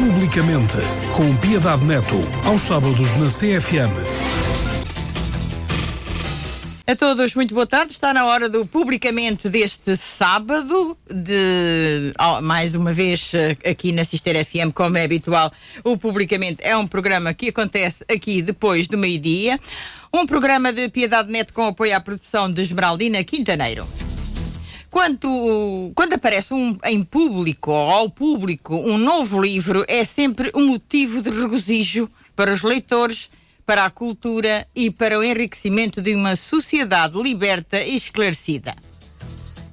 Publicamente, com Piedade Neto, aos sábados na CFM. A todos, muito boa tarde. Está na hora do publicamente deste sábado, de oh, mais uma vez eh, aqui na Sister FM, como é habitual. O publicamente é um programa que acontece aqui depois do meio-dia. Um programa de Piedade Neto com apoio à produção de Esmeraldina Quintaneiro. Quando, quando aparece um, em público ou ao público um novo livro, é sempre um motivo de regozijo para os leitores, para a cultura e para o enriquecimento de uma sociedade liberta e esclarecida.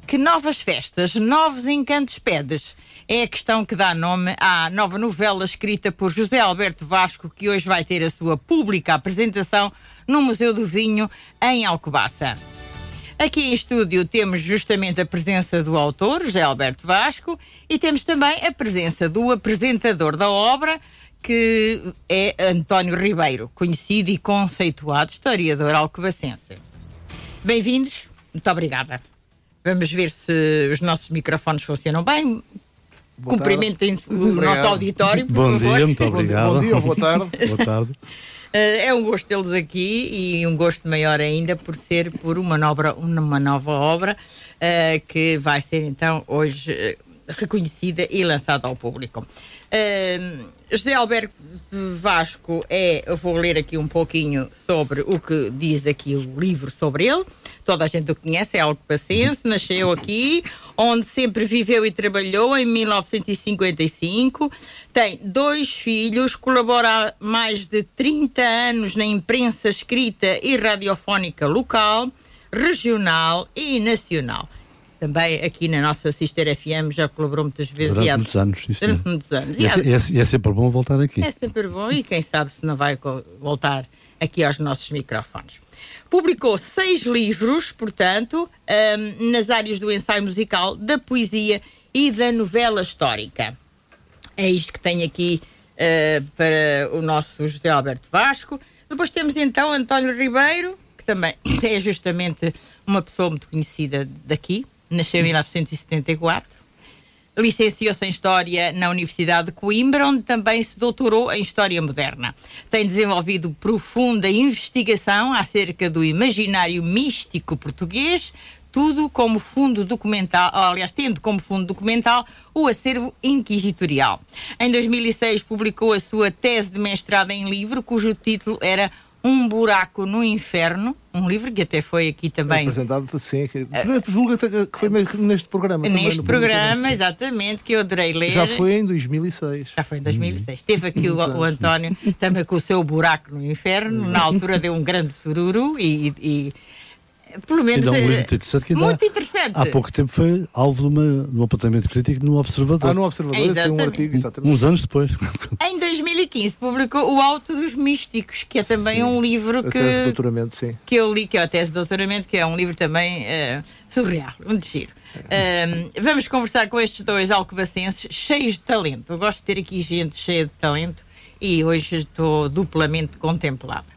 Que novas festas, novos encantos pedes? É a questão que dá nome à nova novela escrita por José Alberto Vasco, que hoje vai ter a sua pública apresentação no Museu do Vinho, em Alcobaça. Aqui em estúdio temos justamente a presença do autor, José Alberto Vasco, e temos também a presença do apresentador da obra, que é António Ribeiro, conhecido e conceituado historiador alcobacense. Bem-vindos, muito obrigada. Vamos ver se os nossos microfones funcionam bem. Boa Cumprimentem o Obrigado. nosso auditório, por Bom favor. dia, muito Bom, obrigado. bom dia boa tarde. Boa tarde. Eh, É um gosto tê-los aqui e um gosto maior ainda por ser por uma nova, uma nova obra eh, que vai ser então hoje eh, reconhecida e lançada ao público. Eh, José Alberto Vasco é, eu vou ler aqui um pouquinho sobre o que diz aqui o livro sobre ele. Toda a gente o conhece, é alcobacense, nasceu aqui, onde sempre viveu e trabalhou em 1955. Tem dois filhos, colabora há mais de 30 anos na imprensa escrita e radiofónica local, regional e nacional. Também aqui na nossa Sister FM já colaborou muitas vezes. Durante e há- muitos anos. Durante muitos anos. E é, é é sempre bom voltar aqui. é sempre bom e quem sabe se não vai voltar aqui aos nossos microfones. Publicou seis livros, portanto, ahm, nas áreas do ensaio musical, da poesia e da novela histórica. É isto que tenho aqui ah, para o nosso José Alberto Vasco. Depois temos então António Ribeiro, que também é justamente uma pessoa muito conhecida daqui, nasceu em 1974. Licenciou-se em História na Universidade de Coimbra, onde também se doutorou em História Moderna. Tem desenvolvido profunda investigação acerca do imaginário místico português, tudo como fundo documental, aliás, tendo como fundo documental o acervo inquisitorial. Em 2006 publicou a sua tese de mestrado em livro, cujo título era Um Buraco no Inferno, um livro que até foi aqui também Apresentado, sim. Que, julga até que foi neste programa. também, neste no programa, sim. exatamente, que eu adorei ler. Já foi em 2006. Já foi em 2006. Teve aqui o, Muitos o. António também com o seu buraco no inferno. Na altura deu um grande sururu e, e- pelo E menos dá um eh, livro muito interessante que muito interessante. há pouco tempo foi alvo de, uma, de um apontamento crítico no Observador. Ah, no Observador, esse é um artigo, exatamente. Uns anos depois. Em 2015 publicou O Alto dos Místicos, que é também Sim. um livro A que, tese de doutoramento, sim. que eu li, que é a tese de doutoramento, que é um livro também eh, surreal, muito giro. Vamos conversar com estes dois alcobacenses cheios de talento. Eu gosto de ter aqui gente cheia de talento e hoje estou duplamente contemplada.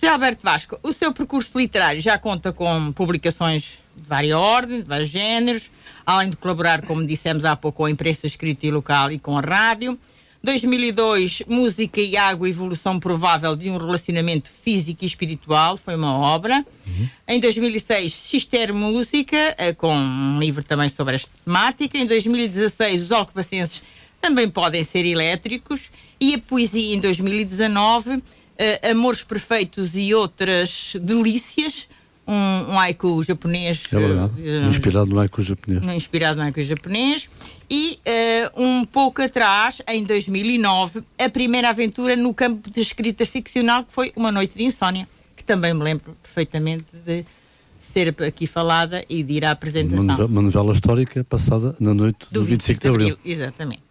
José Alberto Vasco, o seu percurso literário já conta com publicações de várias ordens, de vários géneros, além de colaborar, como dissemos há pouco, com a imprensa escrita e local e com a rádio. 2002, Música e Água, Evolução Provável de um Relacionamento Físico e Espiritual, foi uma obra. Em 2006, Sister Música, eh, com um livro também sobre esta temática. Em 2016, Os Alcobacenses também podem ser elétricos. E a poesia em 2019, eh, Amores Perfeitos e Outras Delícias, um, um haiku japonês. É verdade. eh, Inspirado no haiku japonês. inspirado no haiku japonês. E eh, um pouco atrás, em 2009, a primeira aventura no campo de escrita ficcional, que foi Uma Noite de Insónia, que também me lembro perfeitamente de ser aqui falada e de ir à apresentação. Uma novela, uma novela histórica passada na noite do, 25 de Abril. Exatamente.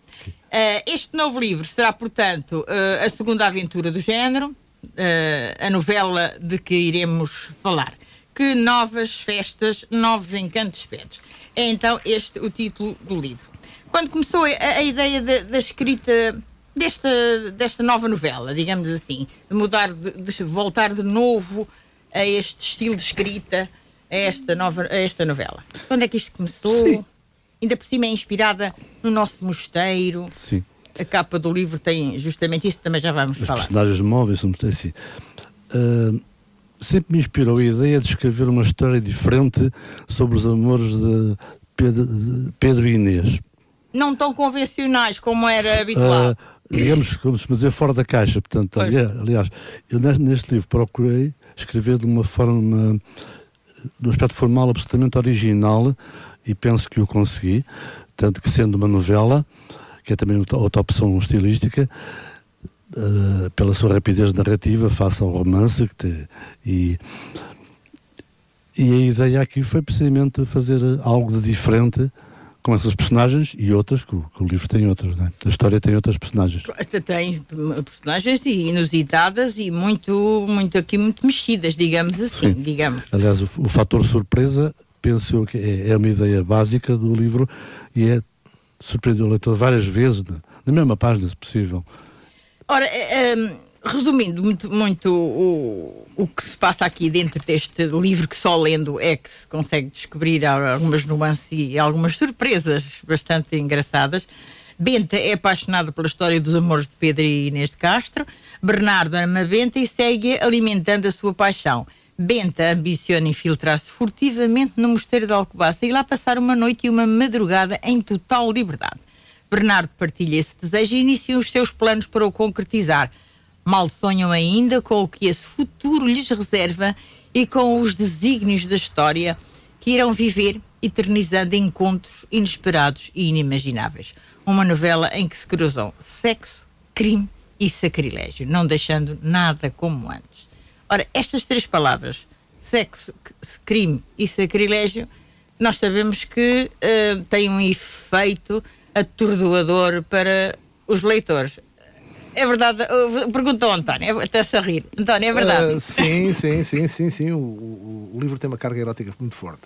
Eh, este novo livro será, portanto, eh, a segunda aventura do género, eh, a novela de que iremos falar. Que novas festas, novos encantos pedes. É então este o título do livro. Quando começou a, a ideia da- escrita desta, desta nova novela, digamos assim, de mudar, de, de voltar de novo a este estilo de escrita, a esta, nova, a esta novela? Quando é que isto começou? Sim. Ainda por cima é inspirada no nosso mosteiro. Sim. a capa do livro tem justamente isso, também já vamos Os falar. personagens móveis, somos assim. Uh, sempre me inspirou a ideia de escrever uma história diferente sobre os amores de Pedro, de Pedro e Inês. Não tão convencionais como era habitual. Uh, digamos, como se dizer, fora da caixa. Portanto, Pois. aliás, eu neste, neste livro procurei escrever de uma forma, de um aspecto formal absolutamente original e penso que o consegui. Tanto que, sendo uma novela, que é também outra, opção estilística, uh, pela sua rapidez narrativa, face ao romance, que te- e, e a ideia aqui foi precisamente fazer algo de diferente com essas personagens e outras, que o, que o livro tem outras, né? a história tem outras personagens. Tem hum, personagens inusitadas e muito, muito aqui, muito mexidas, digamos assim, Sim. digamos. Aliás, o, o fator surpresa, penso eu que é, é uma ideia básica do livro e é surpreender o leitor várias vezes, na, na mesma página, se possível. Ora, eh, hum, resumindo muito, muito o, o que se passa aqui dentro deste livro, que só lendo é que se consegue descobrir algumas nuances e algumas surpresas bastante engraçadas. Benta é apaixonado pela história dos amores de Pedro e Inês de Castro. Bernardo ama Benta e segue alimentando a sua paixão. Benta ambiciona infiltrar-se furtivamente no mosteiro de Alcobaça e lá passar uma noite e uma madrugada em total liberdade. Bernardo partilha esse desejo e inicia os seus planos para o concretizar. Mal sonham ainda com o que esse futuro lhes reserva e com os desígnios da história que irão viver, eternizando encontros inesperados e inimagináveis. Uma novela em que se cruzam sexo, crime e sacrilégio, não deixando nada como antes. Ora, estas três palavras, sexo, crime e sacrilégio, nós sabemos que eh, têm um efeito atordoador para os leitores. É verdade, eu pergunto ao António, é- até-se a rir. António, é verdade. Ah, sim, sim, sim, sim, sim. O, o- o livro tem uma carga erótica muito forte.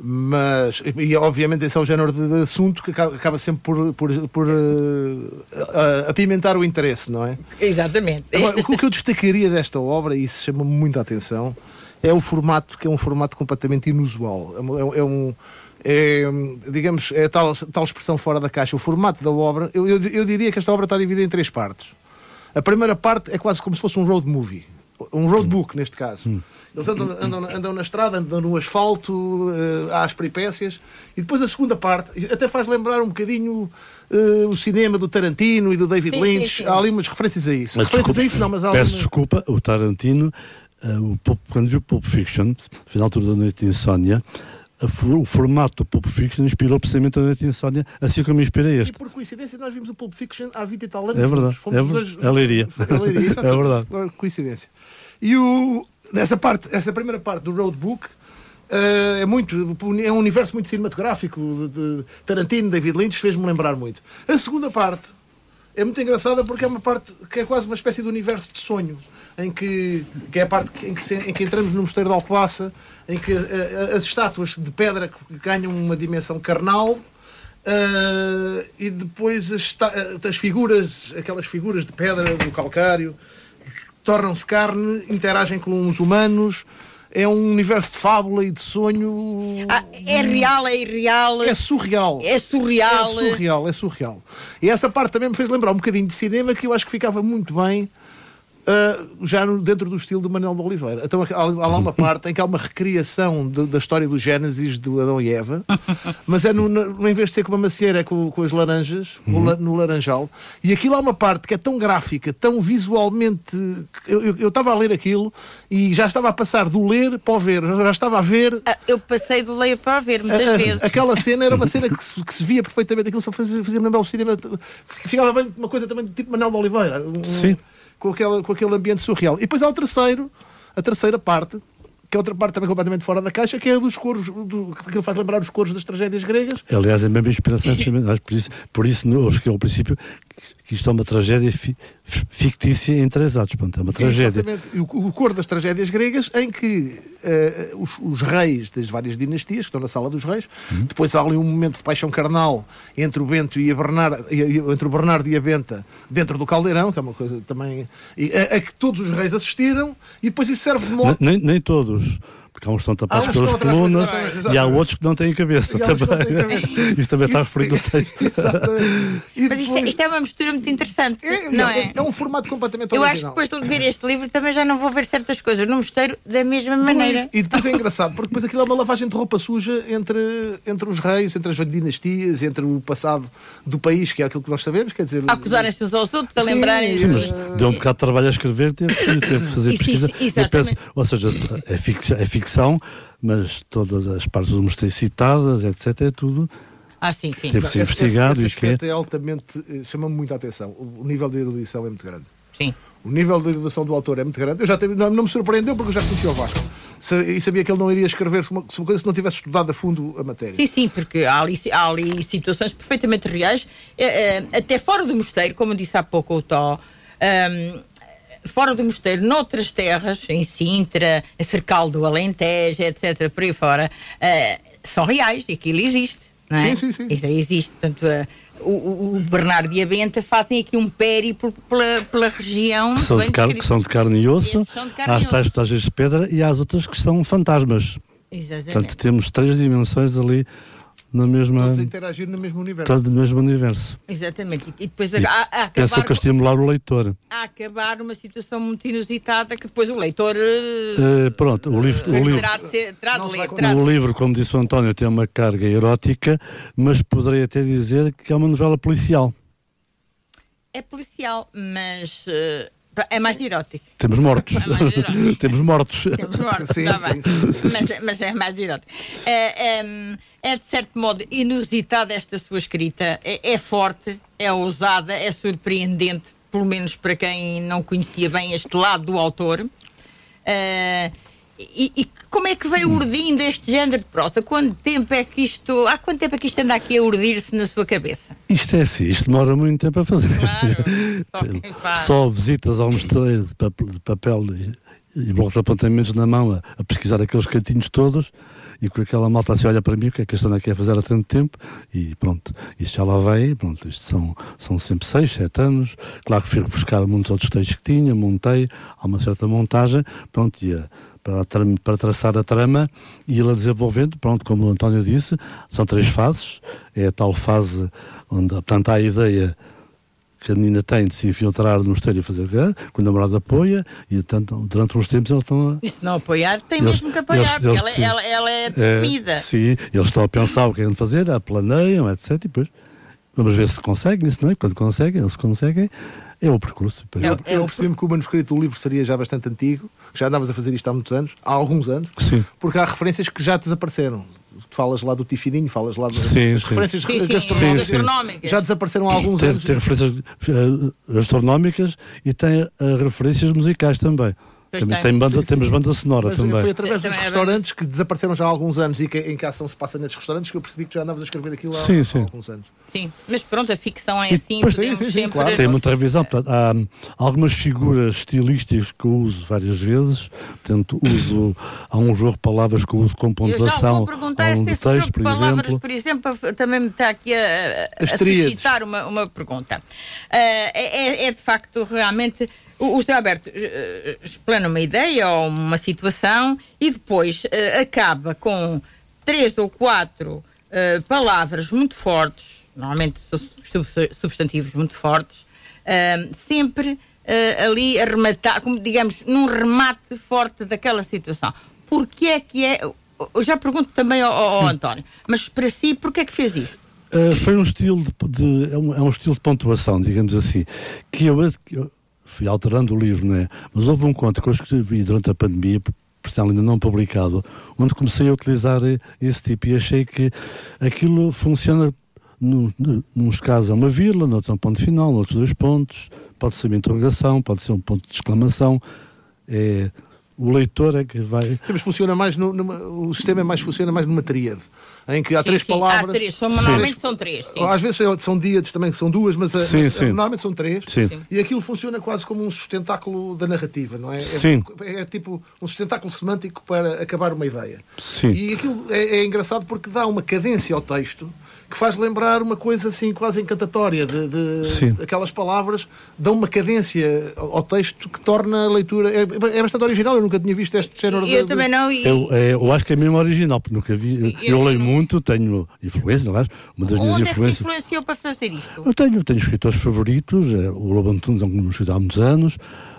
Mas, e obviamente esse é o género de, de assunto que acaba, acaba sempre por, por, por ah, apimentar o interesse, não é? Exatamente. Agora, o que eu destacaria desta obra, e isso chama-me muita atenção, é o formato, que é um formato completamente inusual. É, um- é um. é, digamos, é tal, tal expressão fora da caixa. O formato da obra, eu, eu, eu diria que esta obra está dividida em três partes. A primeira parte é quase como se fosse um road movie. Um road book, neste caso. Eles andam, andam, andam na estrada, andam no asfalto, eh, há as peripécias. E depois a segunda parte, até faz lembrar um bocadinho eh, o cinema do Tarantino e do David Sim, sim, Lynch. sim. Há ali umas referências a isso. Mas referências desculpa, a isso não, mas há Peço desculpa, o Tarantino, eh, o Pulp- quando viu Pulp Fiction, no final da Noite de Insónia, o formato do Pulp Fiction inspirou precisamente a Noite de Insónia, assim como me inspira E este. por coincidência nós vimos o Pulp Fiction há 20 e tal anos. É verdade. Fomos É dois- é Leiria. É Leiria, exatamente. É verdade. Coincidência. E o, nessa parte, essa primeira parte do roadbook eh, é muito é um universo muito cinematográfico de, de Tarantino, David Lynch fez-me lembrar muito. A segunda parte é muito engraçada porque é uma parte que é quase uma espécie de universo de sonho em que, que é a parte em que, se- em que entramos no mosteiro de Alcobaça em que eh, as estátuas de pedra ganham uma dimensão carnal ah, e depois as, as figuras, aquelas figuras de pedra do calcário, tornam-se carne, interagem com os humanos. É um universo de fábula e de sonho. Ah, é real, é irreal, É surreal. é surreal. É surreal, é surreal. E essa parte também me fez lembrar um bocadinho de cinema que eu acho que ficava muito bem ah, já no- dentro do estilo de Manuel de Oliveira. Então há, há lá uma parte em que há uma recriação de- da história do Gênesis de Adão e Eva, mas é no, no- em vez de ser com uma macieira, é com, com as laranjas, no la- no laranjal. E aquilo há uma parte que é tão gráfica, tão visualmente. Eu eu- eu estava a ler aquilo e já estava a passar do ler para o ver, já estava a ver Ah, eu passei do ler para a ver muitas a- a- vezes. Aquela cena era uma cena que se, que se via perfeitamente, aquilo só fazia, fazia lembrar o cinema, ficava bem uma coisa também tipo Manuel de Oliveira, um- Sim. Com, aquela, com aquele ambiente surreal. E depois há o terceiro, a terceira parte, que é outra parte também completamente fora da caixa, que é a dos coros, do, que faz lembrar os coros das tragédias gregas. Aliás, é a mesma inspiração, por isso, por isso eu cheguei ao princípio que isto é uma tragédia fi- fi- fictícia em três atos. Portanto, é uma tragédia. Exatamente. O, o coro das tragédias gregas, em que eh, os, os reis das várias dinastias, que estão na sala dos reis, depois há ali um momento de paixão carnal entre o Bento e a Bernardo, entre o Bernardo e a Benta, dentro do caldeirão, que é uma coisa também. a, a que todos os reis assistiram, e depois isso serve de modo. Nem, nem todos. Porque há uns que estão tapados pelas colunas e há outros que não têm cabeça também. têm cabeça. Isso também está referido no texto. Exatamente. E Mas isto, é- depois- isto é uma mistura muito interessante, é, não é, é? é um formato completamente Eu acho que depois de ver este livro também já não vou ver certas coisas no mosteiro da mesma maneira. E depois é engraçado, porque depois aquilo é uma lavagem de roupa suja entre, entre os reis, entre as dinastias, entre o passado do país, que é aquilo que nós sabemos, quer dizer... A acusarem-se uns aos outros, a Sim, lembrarem sim, Mas deu um bocado de trabalho a escrever, teve, que- teve que fazer Isso, pesquisa. isso, Eu penso, ou seja, é ficção, é ficção, mas todas as partes do mosteiro citadas, etc., é tudo. Ah, sim, sim. Teve que ser investigado esse, e esse é. é altamente... eh, chama-me muita atenção. O, o nível de erudição é muito grande. sim. O nível de erudição do autor é muito grande. Eu já tive- não, não me surpreendeu porque eu já conhecia o Vasco. E sabia que ele não iria escrever sobre uma, uma coisa se não tivesse estudado a fundo a matéria. Sim, sim, porque há ali, há ali situações perfeitamente reais, eh, eh, até fora do mosteiro, como disse há pouco o Tó, ehm, fora do mosteiro, noutras terras, em Sintra, em Cercal do Alentejo, etc., por aí fora, eh, são reais, e aquilo existe, não é? Sim, sim, sim. Isso aí existe. Portanto, eh, o, o- Bernardo e a Benta fazem aqui um périplo pela, pela região. Que são, de carne, descrito. que são de carne e osso, carne há e as tais petagens de pedra e há as outras que são fantasmas. Exatamente. Portanto, temos três dimensões ali na mesma, Todos interagir no mesmo universo. todas no mesmo universo. Exatamente. E depois E a, a, a Pensam acabar que estimular o leitor. a acabar uma situação muito inusitada que depois o leitor eh, Eh, pronto, o livro, o livro, terá de, ser, terá de Não se ler. vai terá de- o livro, como disse o António, tem uma carga erótica, mas poderei até dizer que é uma novela policial. É policial, mas eh, é mais erótico. Temos mortos. É mais erótico. Temos mortos. Temos mortos, Sim, tá sim, bem. Mas, mas é mais erótico. É, é, é, de certo modo inusitada esta sua escrita. É, é forte, é ousada, é surpreendente, pelo menos para quem não conhecia bem este lado do autor. Eh, e, e como é que veio urdindo este género de prosa? Quanto tempo é que isto. Há quanto tempo é que isto anda aqui a urdir-se na sua cabeça? Isto é assim, isto demora muito tempo a fazer. Claro, só. Só visitas ao mosteiro de papel, de papel e, e blocos de apontamentos na mão a, a pesquisar aqueles cantinhos todos e com aquela malta assim olha para mim, o que é que esta aqui a fazer há tanto tempo? E pronto, isto já lá vai, pronto, isto são, são sempre seis, sete anos, claro que fui buscar muitos outros textos que tinha, montei, há uma certa montagem, pronto, e a, para, para traçar a trama e ela desenvolvendo, pronto, como o António disse, são três fases, é a tal fase onde, portanto, há a ideia que a menina tem de se infiltrar no mosteiro e fazer o quê? que o namorado apoia e tanto, durante uns tempos eles estão a, E se não apoiar, tem Eles- mesmo que apoiar, eles- porque eles ela, ela, ela é é, definida. sim, eles estão a pensar o que é vão fazer, a planeiam, etc. E depois vamos ver se conseguem, se não, e quando conseguem, eles conseguem, é o percurso. Depois, É Eu percebi-me que o manuscrito do livro seria já bastante antigo, que já andavas a fazer isto há muitos anos, há alguns anos, Sim. porque há referências que já desapareceram. Tu falas lá do Tifininho, falas lá das referências gastronómicas, sim. gastronómicas. já desapareceram há alguns tem, anos. tem referências eh, astronómicas e tem eh, referências musicais também. Pois Também tem. tem banda, Sim, sim, temos sim. banda sonora Mas também. foi através dos Também é restaurantes que desapareceram já há alguns anos e que, em que a ação se passa nesses restaurantes que eu percebi que já andavas a escrever aquilo há, Sim, há alguns anos. Sim, mas pronto, a ficção é assim, depois- Sim, sim, sim, claro. Tem muita revisão, portanto, há hum, algumas figuras estilísticas que eu uso várias vezes, portanto, uso, há um jogo de palavras que eu uso com Eu já pontuação vou perguntar ao longo do texto, por de palavras, exemplo. por exemplo, também me está aqui a, a, a suscitar uma, uma pergunta. Ah, é, é de facto realmente. O o José Alberto eh, explana uma ideia ou uma situação e depois eh, acaba com três ou quatro eh, palavras muito fortes, normalmente su- sub- substantivos muito fortes, sempre eh, ali a rematar, como digamos, num remate forte daquela situação. Porquê é que é. Eu já pergunto também ao, ao António, mas para si, porquê é que fez isto? Uh, foi um estilo de, de- é, um, é um estilo de pontuação, digamos assim, que eu, eu fui alterando o livro, não é? Mas houve um conto que eu escrevi durante a pandemia, por por estar ainda não publicado, onde comecei a utilizar eh, esse tipo e achei que aquilo funciona, num- num- nos casos é uma vírgula, noutros é um ponto final, noutros dois pontos, pode ser uma interrogação, pode ser um ponto de exclamação, é, o leitor é que vai... Sim, mas funciona mais no- numa, o sistema é mais, funciona mais numa tríade, em que há Sim, três sim, palavras. Há três, são, Sim. normalmente são três. Sim. Às vezes são- são díades também, que são duas, mas, a- Sim, mas, sim. normalmente são três. Sim. E aquilo funciona quase como um sustentáculo da narrativa, não é? É- Sim. É, tipo um sustentáculo semântico para acabar uma ideia. Sim. E aquilo é, é engraçado porque dá uma cadência ao texto que faz lembrar uma coisa assim quase encantatória. De, de- Sim. aquelas palavras dão uma cadência ao texto que torna a leitura. É, é bastante original, eu nunca tinha visto este género de. Eu de- também não. E, Eu, é, eu acho que é mesmo original, porque nunca vi. eu, eu- leio muito, tenho influência, aliás, uma das minhas onde é que se influências. influenciou para fazer isto? Eu tenho, tenho escritores favoritos, é, o Lobo Antunes é um escritor há muitos anos,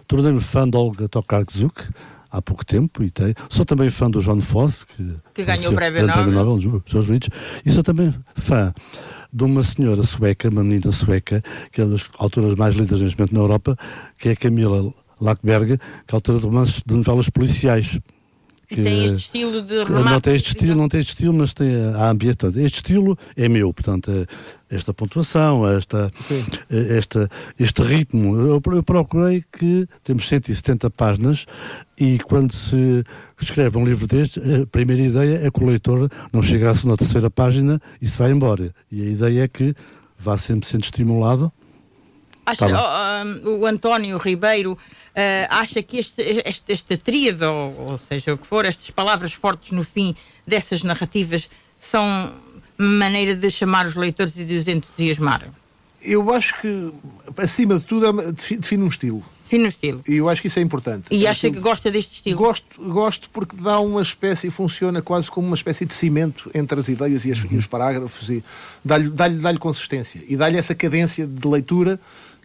tornei-me fã de Olga Tokarczuk há pouco tempo, e tenho. sou também fã do John Fosse, que, Que ganhou o Prémio Nobel. favoritos, e sou também fã de uma senhora sueca, uma menina sueca, que é das autoras mais lidas neste momento na Europa, que é Camila Lackberg, que é autora de romances de novelas policiais. E tem este estilo de remate. Não tem este estilo, não tem este estilo, mas tem a, ambiente. Este estilo é meu, portanto, é esta pontuação, esta, eh, esta, este ritmo. Eu, eu procurei que temos 170 páginas e quando se escreve um livro deste, a primeira ideia é que o leitor não chega à segunda ou terceira página e se vai embora. E a ideia é que vá sempre sendo estimulado. Acha, Tá oh, um, o António Ribeiro eh, acha que este, este, esta tríade, ou, ou seja, o que for, estas palavras fortes no fim dessas narrativas são maneira de chamar os leitores e de os entusiasmar? Eu acho que, acima de tudo, é define um estilo. Sim, no estilo. E eu acho que isso é importante. E É acha que gosta deste estilo? Gosto, gosto porque dá uma espécie, funciona quase como uma espécie de cimento entre as ideias e, as- e os parágrafos e dá-lhe dá dá consistência e dá-lhe essa cadência de leitura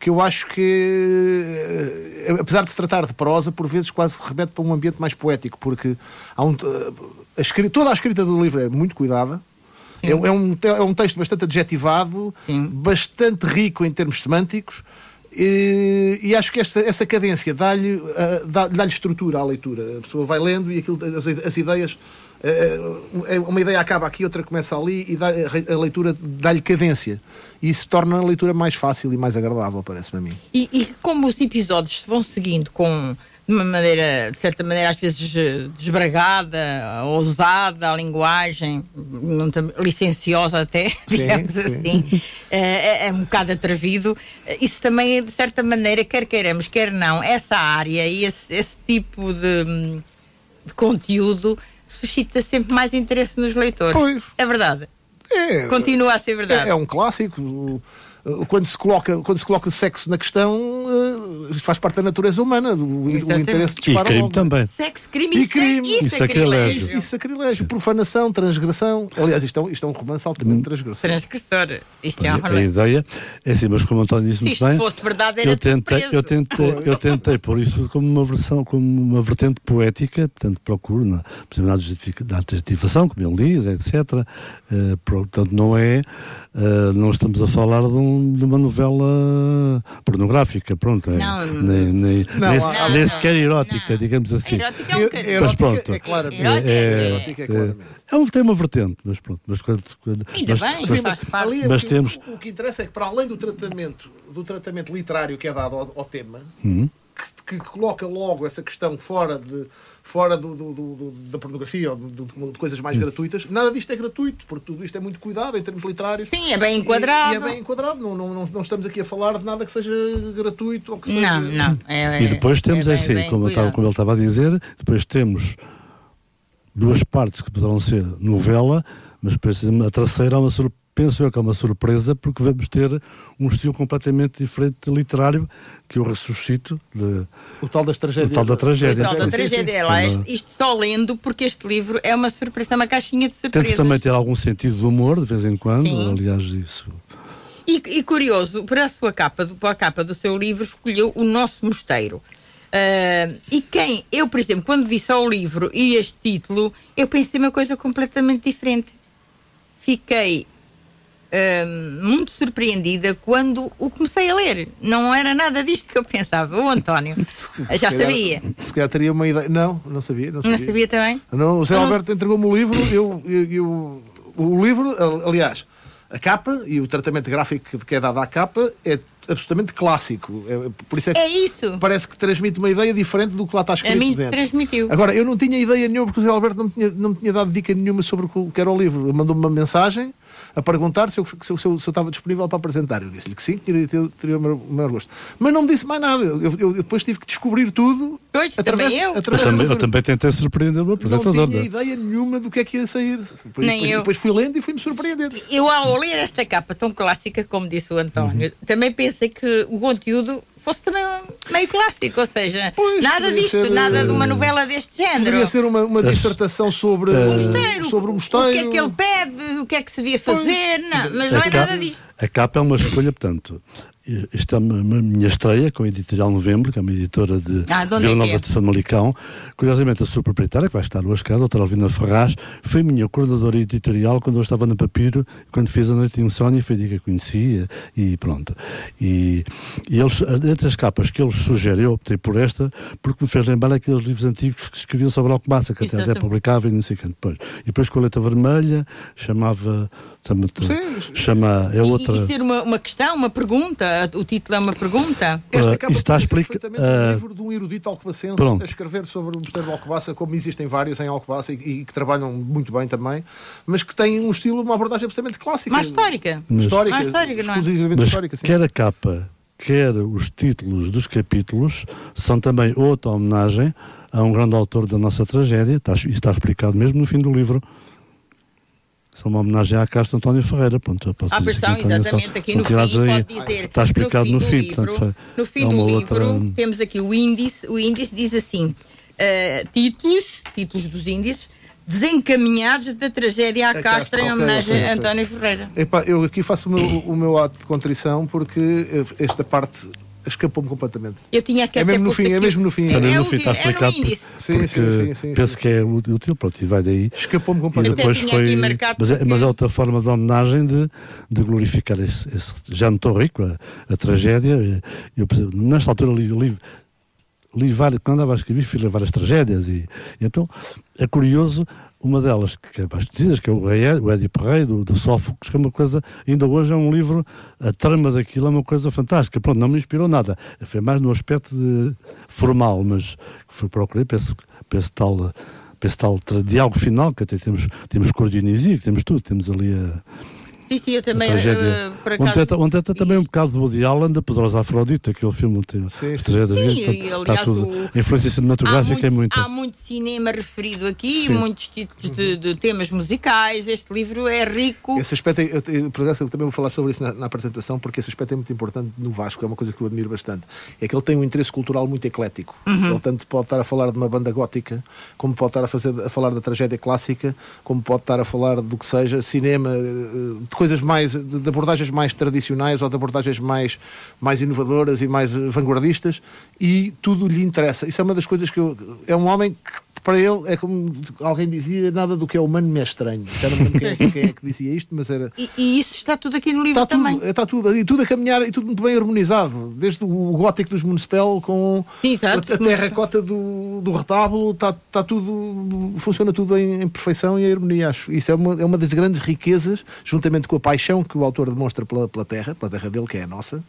que eu acho que, eh, apesar de se tratar de prosa, por vezes quase remete para um ambiente mais poético, porque um, eh, a escri- toda a escrita do livro é muito cuidada. É, é um, é um texto bastante adjetivado, Sim. bastante rico em termos semânticos. E, e acho que essa, essa cadência dá-lhe ah, dá- dá-lhe estrutura à leitura. A pessoa vai lendo e aquilo, as, as ideias. Eh, eh, uma ideia acaba aqui, outra começa ali e dá- a leitura dá-lhe cadência. E isso torna a leitura mais fácil e mais agradável, parece-me a mim. E, e como os episódios vão seguindo com de uma maneira, de certa maneira, às vezes eh, desbragada, ousada, a linguagem, licenciosa até, Sim, digamos sim. assim, é, é um bocado atrevido. Isso também, de certa maneira, quer queiramos, quer não, essa área e esse, esse tipo de, de conteúdo suscita sempre mais interesse nos leitores. Pois. É verdade. É, Continua a ser verdade. É, é um clássico. O- Quando se, coloca, quando se coloca o sexo na questão, eh, faz parte da natureza humana. O, o interesse E dispara crime logo. também. Sexo, crime E e, crime. Isso, E é sacrilégio. sacrilégio. E sacrilégio, profanação, transgressão. Aliás, isto é, um- isto é um romance altamente transgressor. Transgressor. Isto é um A, a ideia é assim, mas como o António disse Se muito isto bem, fosse verdade, era eu tentei, preso. eu tentei, eu tentei pôr isso como uma versão, como uma vertente poética, portanto procuro na possibilidade da adjetivação, como ele diz, etc. Eh, portanto, não é, eh, não estamos a falar de, um- de uma novela pornográfica, pronto, é, Não. nem, nem, Não, nem, há- nem não, sequer erótica, não. digamos assim. Erótica é um bocadinho. erótica Mas pronto. é claramente. É- erótica é É, claramente. é um, tem uma vertente, mas pronto, mas quando, quando- Ainda mas- bem, mas- Sim, faz parte. Ali, Mas o, que- temos- o, o que interessa é que, para além do tratamento, do tratamento literário que é dado ao, ao tema, Uhum. que, que coloca logo essa questão fora, de, fora do, do- do- da pornografia ou de, de- de coisas Hum. mais gratuitas, nada disto é gratuito, porque tudo isto é muito cuidado em termos literários. Sim, é bem E- enquadrado. E, é bem enquadrado, não, não, não, não estamos aqui a falar de nada que seja gratuito ou que seja. Não, não. É, E depois temos é bem- assim, bem como, estava- como ele estava a dizer, depois temos duas partes que poderão ser novela, mas depois a terceira é uma sur- penso eu que é uma surpresa, porque vamos ter um estilo completamente diferente de literário que eu ressuscito de, O tal das tragédias. O tal da tragédia. Tal da Sim, sim. tragédia. É lá, Sim. isto, só lendo, porque este livro é uma surpresa, é uma caixinha de temos surpresas. também ter algum sentido de humor de vez em quando, Sim. aliás isso. E, e curioso, para a sua capa, do- para a capa do seu livro, escolheu o nosso mosteiro. Ah, e quem, eu, por exemplo, quando vi só o livro e este título, eu pensei uma coisa completamente diferente. Fiquei ah, muito surpreendida quando o comecei a ler. Não era nada disto que eu pensava. O António Se- já se calhar- sabia. Se calhar teria uma ideia. Não, não sabia. Não Não sabia. sabia também? Não, o Zé. Alberto entregou-me o livro, eu, eu, eu- o livro, al- aliás, a capa e o tratamento gráfico que é dado à capa é absolutamente clássico. É- por isso é que É isso. parece que transmite uma ideia diferente do que lá está A escrito mim dentro. transmitiu. Agora, eu não tinha ideia nenhuma, porque o Zé Alberto não me tinha, não me tinha dado dica nenhuma sobre o que era o livro. Mandou-me uma mensagem a perguntar se eu, se, eu, se, eu, estava disponível para apresentar. Eu disse-lhe que sim, que teria, teria, o maior gosto. Mas não me disse mais nada. Eu, eu depois tive que descobrir tudo. Pois, através, também eu. através Eu também, eu também tentei surpreender o meu apresentador. Não tinha né? ideia nenhuma do que é que ia sair. Depois, Nem depois, eu. depois fui lendo e fui-me surpreendendo. Eu, ao ler esta capa tão clássica, como disse o António, Uhum. também pensei que o conteúdo fosse também meio clássico, ou seja, Pois, nada disto, ser, nada eh, de uma novela deste género. Poderia ser uma, uma dissertação sobre, Mosteiro, sobre o o mosteiro. que é que ele pede, o que é que se devia fazer, não, mas não é capa- nada disto. A capa é uma escolha, portanto. Esta é uma uma minha estreia com a Editorial Novembro, que é uma editora de Ah, é Vila Nova é? de Famalicão. Curiosamente, a sua proprietária, que vai estar hoje cá, a doutora Alvina Ferraz, foi minha coordenadora editorial quando eu estava na Papiro, quando fiz a Noite de Insónia, foi de que a conhecia e pronto. E, e eles, entre as capas que eles sugerem, eu optei por esta, porque me fez lembrar aqueles livros antigos que escreviam sobre a Alcobaça, que até, até Exatamente. publicava e não sei o que depois. E depois com a letra vermelha, chamava. Chama, Sim. chama é E- outra. E, ser uma, uma questão, uma pergunta, o título é uma pergunta. Esta capa isso está a podia ser explica- perfeitamente um ah, livro de um erudito alcobacense pronto. a escrever sobre o Mosteiro de Alcobaça, como existem vários em Alcobaça e, e que trabalham muito bem também, mas que têm um estilo, uma abordagem absolutamente clássica. Mais histórica. Histórica, Mais histórica, não é? exclusivamente Mas histórica, sim. quer a capa, quer os títulos dos capítulos, são também outra homenagem a um grande autor da nossa tragédia. Está, isso está explicado mesmo no fim do livro. São uma homenagem à Castro António Ferreira. Pronto, eu posso Ah, dizer António exatamente, são- aqui no fim aí. pode dizer. Está explicado no do fim. livro, portanto, no fim é do livro outra- temos aqui o índice, o índice diz assim, eh, títulos, títulos dos índices, desencaminhados da tragédia à A Castro em homenagem ok, a. António Ferreira. Epá, eu aqui faço o meu, o meu ato de contrição porque eh, esta parte escapou-me completamente. Eu tinha que É mesmo no fim, é mesmo no fim. Sim, Também é no fim está é explicado. Sim, porque sim, sim, sim, penso sim. que é útil, pronto, e vai daí. Escapou-me completamente. depois tinha foi. aqui marcado Mas é, mas é outra forma de homenagem de, de glorificar esse, esse já não estou rico, a, a tragédia. Eu, nesta altura li, li, li várias, quando andava a escrever, fiz várias tragédias. E, e então é curioso, uma delas, que é mais conhecida, que é o, Rei- o Édipo Rei, do, do Sófocles, que é uma coisa, ainda hoje é um livro, a trama daquilo é uma coisa fantástica. Pronto, não me inspirou nada. Foi mais no aspecto de- formal, mas fui procurei para esse, para esse tal. Para esse tal diálogo final, que até temos, temos cor de Dionísio, que temos tudo, temos ali a, Sim, sim, eu a também, tragédia. eh, por onde acaso... onde entra também um bocado de Woody Allen, da Poderosa Afrodite, aquele filme onde tem Sim, sim. Sim, portanto, aliás, está tudo. o- A influência cinematográfica muito, é muita. há muito cinema referido aqui, Sim. muitos títulos de, de temas musicais. Este livro é rico. Esse aspecto, é- eu, eu, eu também vou falar sobre isso na, na apresentação, porque esse aspecto é muito importante no Vasco, é uma coisa que eu admiro bastante. É que ele tem um interesse cultural muito eclético. Uhum. Ele tanto pode estar a falar de uma banda gótica, como pode estar a, fazer, a falar da tragédia clássica, como pode estar a falar do que seja, cinema, eh, de coisas mais, de, abordagens mais tradicionais ou de abordagens mais, mais inovadoras e mais vanguardistas, e tudo lhe interessa. Isso é uma das coisas que eu. É um homem que para ele é como alguém dizia, nada do que é humano me é estranho. Já não me lembro quem, é- quem é que dizia isto, mas era. E, e isso está tudo aqui no livro Está também. tudo, está tudo, e tudo a caminhar e tudo muito bem harmonizado. Desde o gótico dos Municipal com Sim, a, exato. a terracota do, do retábulo, está, está tudo, funciona tudo em, em perfeição e em harmonia. Acho. Isso é uma, é uma das grandes riquezas, juntamente com a paixão que o autor demonstra pela, pela terra, pela terra dele, que é a nossa.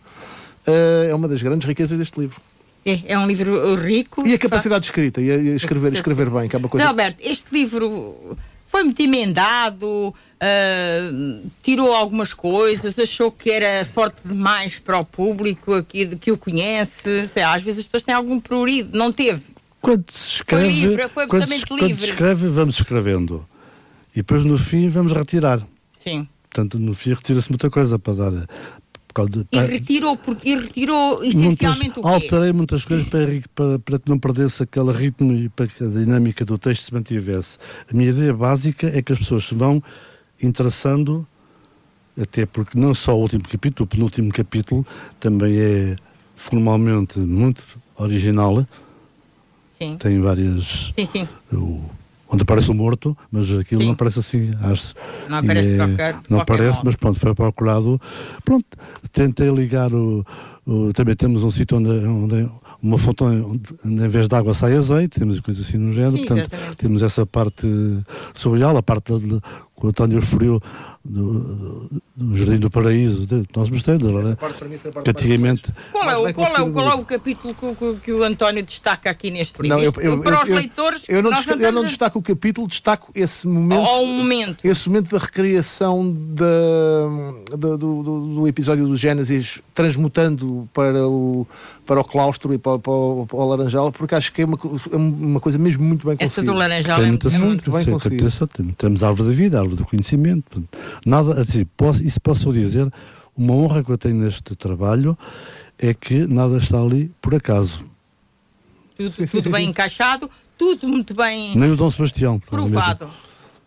eh, é uma das grandes riquezas deste livro. É, é um livro rico. E a de capacidade de escrita, e a, escrever, escrever bem, que é uma coisa. Zé Alberto, este livro foi muito emendado, ah, tirou algumas coisas, achou que era forte demais para o público aqui que o conhece. Sei às vezes as pessoas têm algum prurido, não teve. Quando se escreve, livre, foi quando, absolutamente se, quando se livre. escreve, vamos escrevendo. E depois no fim vamos retirar. Sim. Portanto, no fim retira-se muita coisa para dar. Causa de- E retirou, porque, e retirou muitas, essencialmente o quê? alterei muitas coisas para, para, para que não perdesse aquele ritmo e para que a dinâmica do texto se mantivesse. A minha ideia básica é que as pessoas se vão interessando, até porque não só o último capítulo, o penúltimo capítulo também é formalmente muito original, Sim, tem várias. sim, sim. o- onde aparece o morto, mas aquilo Sim. não aparece assim, acho. Não aparece de qualquer- Não aparece, mas pronto, foi procurado. Pronto, tentei ligar o. o- também temos um sítio onde, onde uma fonte onde, em vez de água sai azeite, temos coisas assim no género, Sim, portanto, exatamente. temos essa parte surreal, a parte de, o António referiu do, do, do Jardim do Paraíso, de, nós Essa é? a parte Que antigamente. Qual é, Mais o, bem qual, é, o- qual é o capítulo que, que- que o António destaca aqui neste livro? Não, eu, eu, para os eu- leitores, eu não, destaco, eu não a- destaco o capítulo, destaco esse momento. Ou um momento. Esse momento da recriação da, da- do, do- do episódio do Gênesis transmutando para o, para o claustro e para, para o, para o Laranjal, porque acho que é uma, é uma coisa mesmo muito bem Essa conseguida. do Laranjal é muito, muito muito bem tem- Temos a árvore da vida, a árvore do conhecimento. Nada, assim, posso, isso posso dizer, uma honra que eu tenho neste trabalho é que nada está ali por acaso. tudo, Sim, sim, tudo sim, bem sim. encaixado, tudo muito bem Nem o Dom Sebastião. provado.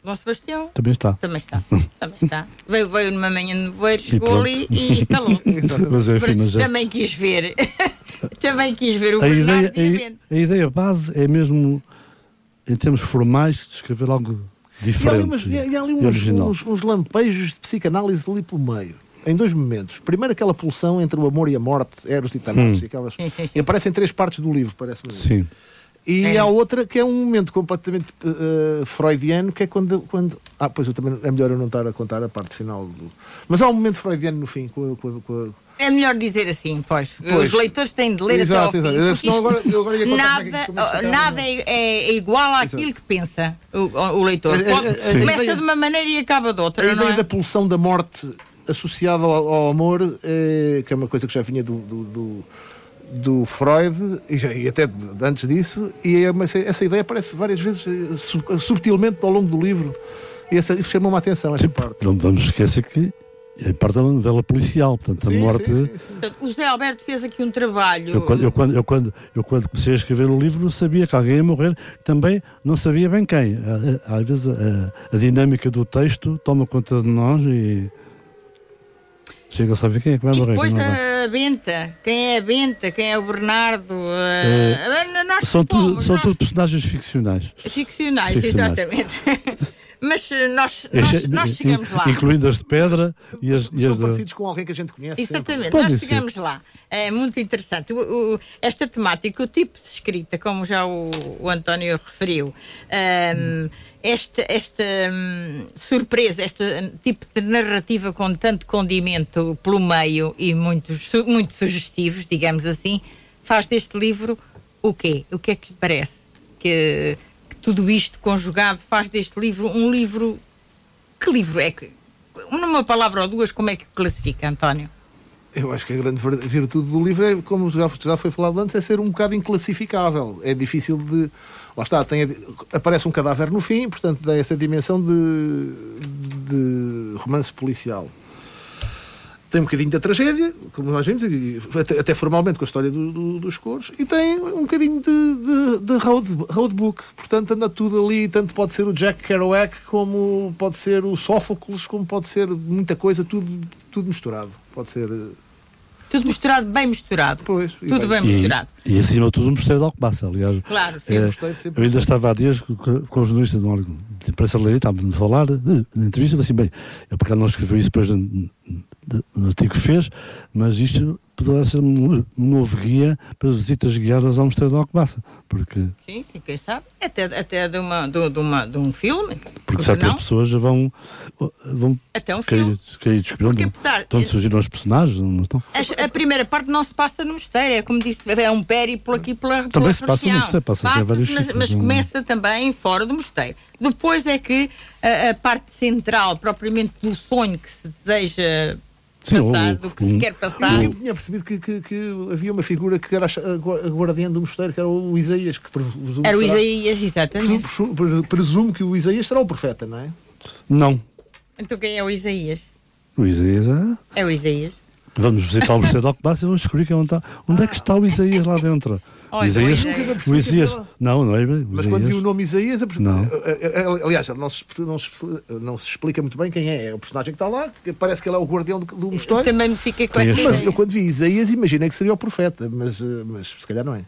Dom Sebastião Também está. também está. Também está. Veio, veio numa manhã de nevoeiro, chegou ali e instalou. Mas enfim, mas é- Também quis ver. também quis ver o a, ideia, a a, ideia base é mesmo, em termos formais, de escrever algo E há ali, diferente. umas- e há- há ali uns, original. uns- uns lampejos de psicanálise ali pelo meio. Em dois momentos. Primeiro aquela pulsão entre o amor e a morte, Eros e Thanatos, e, aquelas, e aparecem três partes do livro, parece-me. Sim. E É. há outra que é um momento completamente eh, freudiano, que é quando, quando. Ah, pois eu também é melhor eu não estar a contar a parte final. Do... Mas há um momento freudiano no fim. Com, com, com a- É melhor dizer assim, pois. Pois. Os leitores têm de ler Exato, até ao fim. exato. isto agora- eu agora ia contar como é que- nada como é que ficava, nada não é, é igual àquilo Exato. que pensa o, o leitor. Pode- a começa ideia- de uma maneira e acaba de outra. A não ideia é? da pulsão da morte associada ao, ao amor, eh, que é uma coisa que já vinha do, do, do, do Freud e, já- e até antes disso, e é uma- essa ideia aparece várias vezes eh, sub- subtilmente ao longo do livro. E essa isso chamou-me a atenção, essa parte. Não vamos esquecer que é parte da novela policial, portanto, a Sim, morte. sim, sim. Portanto, O Zé Alberto fez aqui um trabalho. Eu quando, eu, quando, eu, quando, eu quando comecei a escrever o livro sabia que alguém ia morrer, também não sabia bem quem. A- a- Às vezes a, a dinâmica do texto toma conta de nós e chega a saber quem é que vai E morrer. depois não a Benta, quem é a Benta, quem é o Bernardo, nós São, tudo, são nós- tudo personagens ficcionais. ficcionais, Ficcionais. exatamente. Mas eh, nós, É nós, che- nós chegamos lá. Incluindo as de pedra e as, e São as da. parecidos com alguém que a gente conhece. Exatamente, Pode nós ser. chegamos lá. É muito interessante. O- o- esta temática, o tipo de escrita, como já o, o António referiu, ahm, esta, esta hum, surpresa, este tipo de narrativa com tanto condimento pelo meio e muito, muito sugestivos, digamos assim, faz deste livro o quê? O que é que lhe parece? Que tudo isto conjugado faz deste livro um livro. Que livro é que. Numa palavra ou duas, como é que o classifica, António? Eu acho que a grande virtude do livro é, como já, foi falado antes, é ser um bocado inclassificável. É difícil de. Lá está, tem aparece um cadáver no fim, portanto dá essa dimensão de, de romance policial. Tem um bocadinho da tragédia, como nós vimos, e até, até formalmente com a história do- do- dos cores, e tem um bocadinho de, de, de road, roadbook. Portanto, anda tudo ali, tanto pode ser o Jack Kerouac, como pode ser o Sófocles, como pode ser muita coisa, tudo, tudo misturado. Pode ser. eh, Tudo misturado, bem misturado. Pois, e Tudo bem- bem E, misturado. e acima de tudo um mosteiro de Alcobaça, aliás. Claro, sim. É, eu ainda estava há dias com, com o jornalista de uma de imprensa estávamos a falar de, de entrevista, eu assim, bem, eu para cá não escreveu isso depois no, artigo que fez, mas isto poderá ser um, novo guia para visitas guiadas ao mosteiro de Alcobaça, porque, Sim, sim, quem sabe? Até, até de, uma, de, de uma, de um filme. porque Porque certas não? pessoas já vão, vão Até um filme. querer, querer descobrir Porque, onde, apesar- de onde surgiram os personagens, não estão. A, a primeira parte não se passa no mosteiro, é como disse, é um périplo aqui pela, pela Também se passa no mosteiro, passa-se em Passa-se, vários mas, mas não- começa também fora do mosteiro. Depois é que a, a parte central, propriamente do sonho que se deseja Sim, passar, o- que se quer Eu passar. nunca tinha percebido que, que- que havia uma figura que era a guardiã do mosteiro, que era o Isaías, que presumo Era o será- Isaías, exatamente. presumo- presumo- Presumo que o Isaías será o profeta, não é? Não, Então quem é o Isaías? o Isaías é... É o Isaías. Vamos visitar o Mosteiro de Alcobaça e vamos descobrir que é onde, está, onde é que está o Isaías lá dentro. Olha, Isaías, o Isaías. o Isaías, não, não é bem. Mas quando vi o nome Isaías, Não. aliás, não se, não, se, não se explica muito bem quem é. É o personagem que está lá, que parece que ele é o guardião do, do mosteiro. Também me fica com Mas eu quando vi Isaías imaginei que seria o profeta, mas, eh, mas se calhar não é.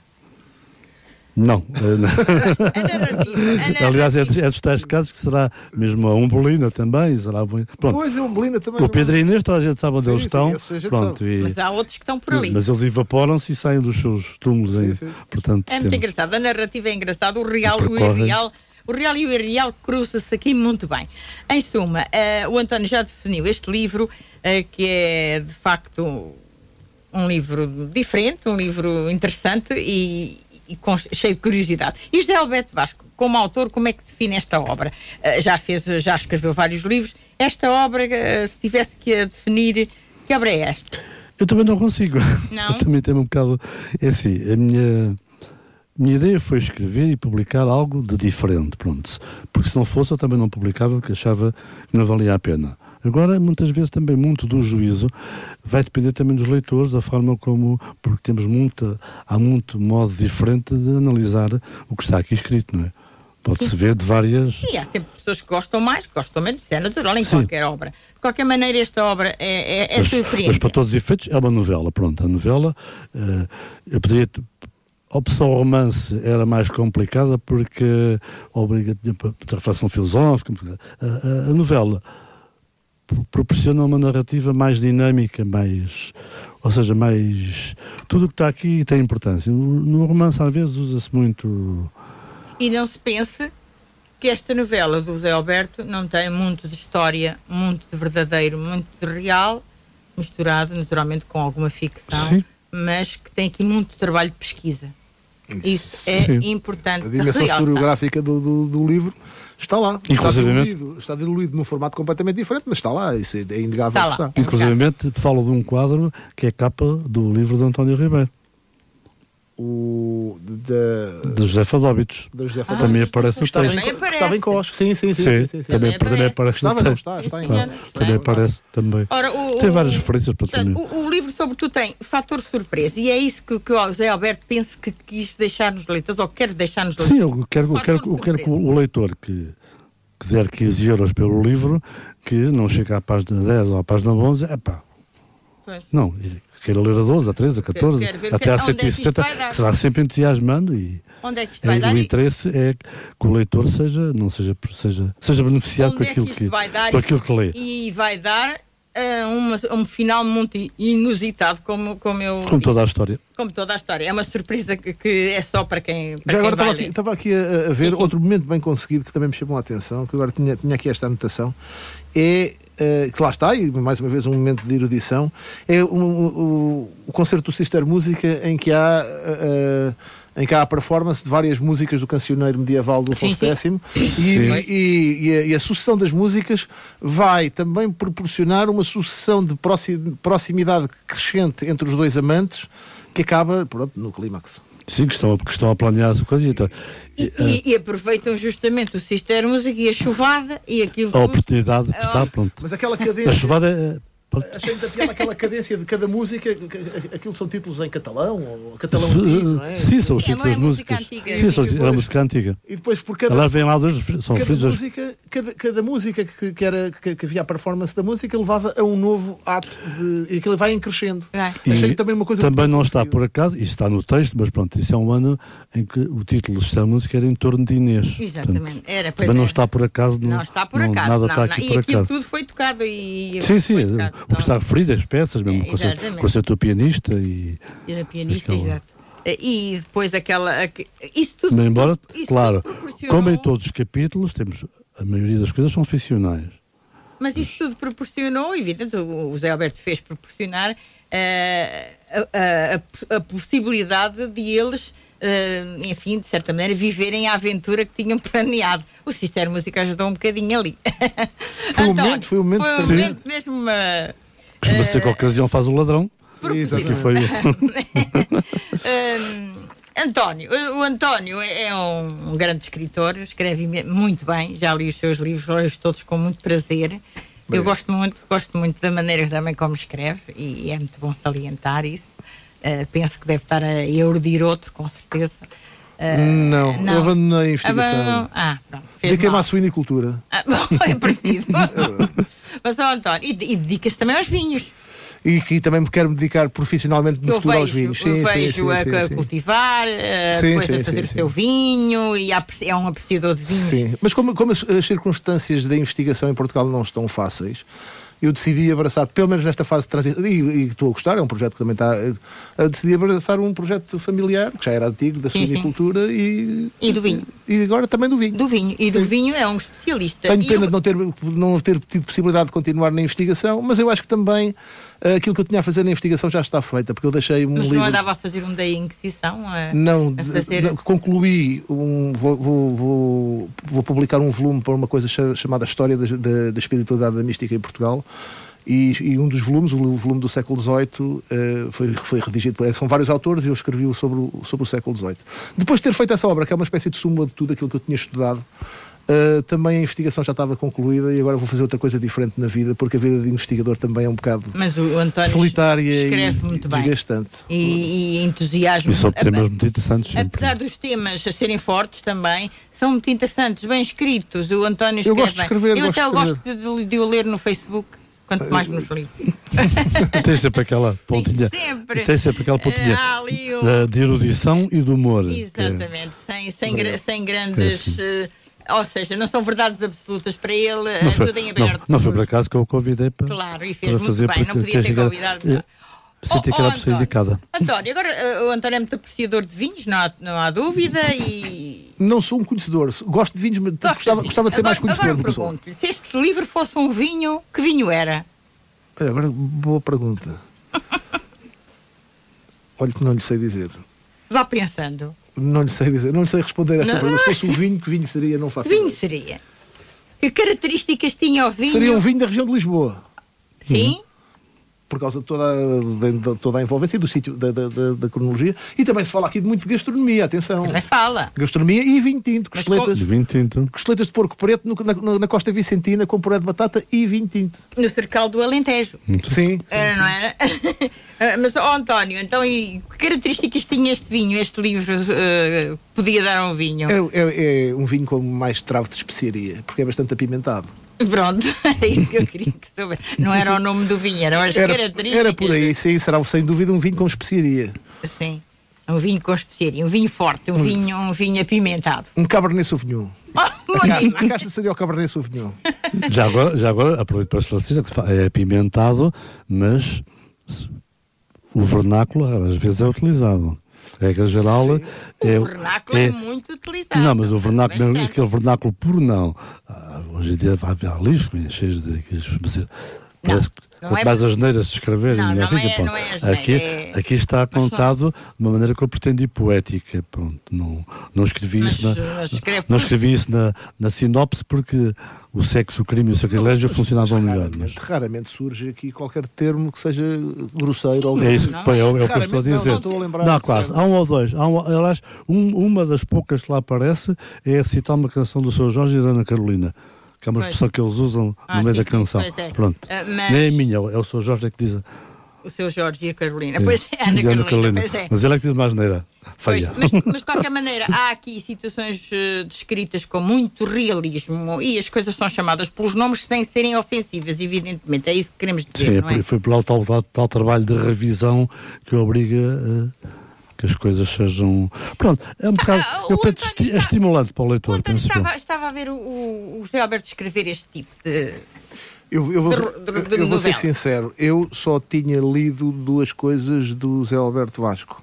Não. A narrativa, a Aliás, é, dos- é dos tais casos que será mesmo a Umbelina também. Será. Pronto. Pois é, o Belina também. O Pedro e Inês, toda a gente sabe onde Sim, eles sim, estão. a gente Pronto, e- Mas há outros que estão por ali. mas eles evaporam-se e saem dos seus túmulos. Sim, sim. Portanto, É muito temos- engraçado. A narrativa é engraçada. O real, o irreal, O real e o irreal cruzam-se aqui muito bem. Em suma, uh, o António já definiu este livro, uh, que é de facto um livro diferente, um livro interessante e, e com, cheio de curiosidade. E José Alberto Vasco, como autor, como é que define esta obra? Uh, já fez, já escreveu vários livros. Esta obra, se tivesse que definir, que obra é esta? Eu também não consigo. Não? Eu também tenho um bocado. É assim, a minha, minha ideia foi escrever e publicar algo de diferente, pronto. Porque se não fosse, eu também não publicava, porque achava que não valia a pena. Agora, muitas vezes também muito do juízo vai depender também dos leitores, da forma como, porque temos muita, há muito modo diferente de analisar o que está aqui escrito, não é? Pode-se ver de várias. E há sempre pessoas que gostam mais, que gostam menos, isso é natural em Sim. qualquer obra. De qualquer maneira, esta obra é, é, é mas, surpreendente. Mas para todos os efeitos é uma novela, pronto. A novela, uh, eu poderia. A opção romance era mais complicada porque obriga a reflexão filosófica. A, a, a novela proporciona uma narrativa mais dinâmica, mais, ou seja, mais tudo o que está aqui tem importância. No romance às vezes usa-se muito e não se pense que esta novela do José Alberto não tem muito de história, muito de verdadeiro, muito de real, misturado naturalmente com alguma ficção, Sim. mas que tem aqui muito trabalho de pesquisa. Isso é Sim. importante. A dimensão historiográfica do, do, do, livro está lá. Está diluído, está diluído num formato completamente diferente, mas está lá. Isso é, é inegável. Está está. Inclusive, falo de um quadro que é capa do livro de António Ribeiro o da, de José Fadóbitos. Ah, também aparece no texto. Também Estava em Cos. Sim, sim, sim. sim, sim, sim. Também, também aparece Estava, não está, está, está, Também aparece também. Ora, o, tem várias referências para portanto, o, o, livro, sobretudo, tem fator surpresa e é isso que, que o José Alberto pensa que quis deixar nos leitores ou quer deixar nos leitores. Sim, eu quero, eu quero, eu quero que o leitor que, que der 15 euros pelo livro que não chega à página 10 ou à página 11, é pá. Não, queira ler a 12, a 13, a 14, ver, até a 170, é que se vá sempre entusiasmando e onde é que isto vai é, dar? o interesse é que o leitor seja, não seja, seja, seja beneficiado com, é aquilo que, com aquilo que lê. E vai dar uh, uma, um final muito inusitado, como, como eu. Como toda a história. Como toda a história. É uma surpresa que, que é só para quem. Para Já quem agora estava aqui, estava aqui, a, a ver outro momento bem conseguido que também me chamou a atenção, que agora tinha, tinha aqui esta anotação, é Uh, que lá está, e mais uma vez um momento de erudição, é o, o, o concerto do Sister Música em que há. Uh, em que há a performance de várias músicas do cancioneiro medieval do Afonso X e, e, e, a, e, a, sucessão das músicas vai também proporcionar uma sucessão de proximidade crescente entre os dois amantes que acaba pronto, no clímax. Sim, que estão, que estão a planear essa coisa. Então, e, e, uh, e, aproveitam justamente o Sister Música e a chuvada e aquilo. A oportunidade de estar, pronto. Mas aquela cadência. A chuvada é Achei muita piada aquela cadência de cada música, aquilo são títulos em catalão, ou catalão antigo, não é? Sim, são os títulos das músicas. Antiga. Sim, são a música antiga. E depois por cada. Lá dois, são cada música, cada, cada música que, que, era, que, que, havia a performance da música levava a um novo ato de, e aquilo vai crescendo. É. Achei também uma coisa. Também não está por acaso, isto está no texto, mas pronto, isso é um ano em que o título desta música era em torno de Inês. Exatamente. Portanto, era, também não está por acaso. Não, não está por acaso. Não, nada não, está aqui não. por e aquilo tudo foi tocado e. Sim, sim. O que está referido é peças, mesmo é, concerto, concerto pianista e. Era pianista, aquela... exato. E depois aquela. Isso tudo. Mas embora, isso claro, tudo como em todos os capítulos, temos. A maioria das coisas são ficcionais. Mas isso tudo proporcionou, evidente, o José Alberto fez proporcionar uh, a, a, a, possibilidade de eles, uh, enfim, de certa maneira, viverem a aventura que tinham planeado. O Sistema Música ajudou um bocadinho ali. Foi um momento, foi um momento, foi um momento mesmo uma Costuma ser que a ocasião faz o ladrão. Exatamente. Aqui foi. um, António, o António é um, grande escritor, escreve muito bem, já li os seus livros, li-os todos com muito prazer. Bem. Eu gosto muito, gosto muito da maneira também como escreve e é muito bom salientar isso. Uh, penso que deve estar a erudir outro, com certeza. Uh, não, não, eu abandonei a investigação. Ah, pronto. Dediquei-me à suinicultura. Ah, bom, é preciso. é Mas, oh, António, e, e dedica-se também aos vinhos. E que também me quero me dedicar profissionalmente no estudo aos vinhos. Sim, vejo sim, sim, a, sim, cultivar, a, depois a fazer o seu vinho e é um apreciador de vinhos. Sim, mas como, como as, as circunstâncias da investigação em Portugal não estão fáceis, eu decidi abraçar, pelo menos nesta fase de transição, e, e estou a gostar, é um projeto que também está. Eu decidi abraçar um projeto familiar, que já era antigo, da suinicultura e. E do vinho. E agora também do vinho. Do vinho. E do vinho é um especialista. Tenho pena eu- de não ter, não ter tido possibilidade de continuar na investigação, mas eu acho que também eh, aquilo que eu tinha a fazer na investigação já está feita, porque eu deixei um Mas livro. não andava a fazer um da Inquisição? A, Não, a fazer... de- concluí, um, vou, vou, vou, vou publicar um volume para uma coisa cha- chamada História da, da, da Espiritualidade da Mística em Portugal. E, e um dos volumes, o volume do século XVIII, eh, foi, foi redigido por. São vários autores e eu escrevi-o sobre, o- sobre o século XVIII. Depois de ter feito essa obra, que é uma espécie de súmula de tudo aquilo que eu tinha estudado, eh, também a investigação já estava concluída e agora vou fazer outra coisa diferente na vida, porque a vida de investigador também é um bocado Mas o António solitária e bem. desgastante. E, e entusiasmo. E são A- temas muito interessantes sempre. Apesar dos temas a serem fortes também, são muito interessantes, bem escritos. O António escreve Eu gosto de bem. escrever, Eu gosto até de gosto de, de o ler no Facebook, quanto mais nos livros. Tem sempre aquela pontinha. sempre. Tem sempre aquela pontinha ali o- eh, de erudição e de humor. que é- Exatamente, sem, sem, gra- sem grandes. sim. eh, ou seja, não são verdades absolutas para ele, Não é foi, tudo em não, aberto. não foi por acaso que eu o convidei para, Claro, e fez muito fazer bem, não podia ter convidado eh, melhor. Senti Oh, que era oh, a pessoa António. indicada. António, agora eh, o António é muito apreciador de vinhos, não há, não há dúvida, e. Não sou um conhecedor, gosto de vinhos, mas Gosta gostava, de gostava de ser mais conhecedor do Agora que sou. pergunto-lhe, se este livro fosse um vinho, que vinho era? Olha, agora, boa pergunta. Olha que não lhe sei dizer. Vá pensando. Não lhe sei dizer, não lhe sei responder a essa Não. pergunta. Se fosse um vinho, que vinho seria? Não faço vinho ideia. seria? Que características tinha o vinho? Seria um vinho da região de Lisboa, Sim? Por causa de toda a, de- de toda a envolvência do sítio, da, da, da- da cronologia. E também se fala aqui de muito de gastronomia, atenção. Também fala. Gastronomia e vinho tinto, costeletas, De vinho tinto. costeletas de porco preto no- na, na Costa Vicentina com puré de batata e vinho tinto. No cercal do Alentejo. Sim, sim, Era, sim. não era? Ah, Mas, ó António, então, e que características tinha este vinho, este livro, eh, podia dar a um vinho? É, é- é um vinho com mais travo de especiaria, porque é bastante apimentado. Pronto, é isso que eu queria que soubesse. Não era o nome do vinho, eram as Era, características. era por aí, sim, será sem dúvida um vinho com especiaria. Sim. Um vinho com especiaria, um vinho forte, um vinho, um vinho apimentado. Um Cabernet Sauvignon. Oh, A a caixa seria o Cabernet Sauvignon. Já agora, já agora aproveito para esclarecer que é apimentado, mas o vernáculo às vezes é utilizado. Regra geral Sim. é. O vernáculo é, muito utilizado. Não, mas o vernáculo, Bastante. aquele vernáculo puro não. Ah, hoje em dia vai haver livros cheios de. Parece que não quanto é- mais as neiras se escreverem, Não, não fica, é- pronto. não é asneira, aqui, é- aqui está Mas contado de uma maneira que eu pretendi poética. Pronto, não, não escrevi Mas, isso, na, mas escreve não escrevi isso na, na sinopse porque o sexo, o crime e o sacrilégio funcionavam melhor. Mas Raramente, surge aqui qualquer termo que seja grosseiro ou é isso que, Não é, o- é o que eu estou a dizer. não estou a lembrar Não, de quase. Há um ou dois. Há um, aliás, um- uma das poucas que lá aparece é citar uma canção do Sr. Jorge e da Ana Carolina. Que é uma Pois. expressão que eles usam Ah, no meio sim, da sim, canção. pois é. Pronto. Ah, mas- Nem é minha, é o Sr. Jorge é que diz. O seu Jorge e a Carolina. Pois é, Ana E a Carolina. Pois é. Mas ele é que diz mais neira. Pois, Feia. mas, mas de qualquer maneira, há aqui situações eh, descritas com muito realismo e as coisas são chamadas pelos nomes sem serem ofensivas, evidentemente. É isso que queremos dizer, Sim, não é? foi- pelo tal, tal, tal trabalho de revisão que obriga a que as coisas sejam. Pronto, é um bocado. ah, Eu penso esti- é está- estimulante para o leitor. Eu. estava, estava a ver o, o, José Alberto escrever este tipo de. Eu, eu vou, De- de- de eu vou ser sincero, eu só tinha lido duas coisas do Zé Alberto Vasco.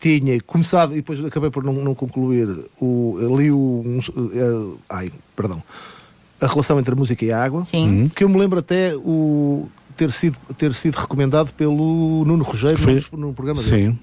Tinha começado, e depois acabei por não, não concluir, o, li o. um, eh, ai, perdão. A relação entre a música e a água. Sim. Que eu me lembro até o, ter, sido, ter sido recomendado pelo Nuno Rogério no, no programa dele. Sim,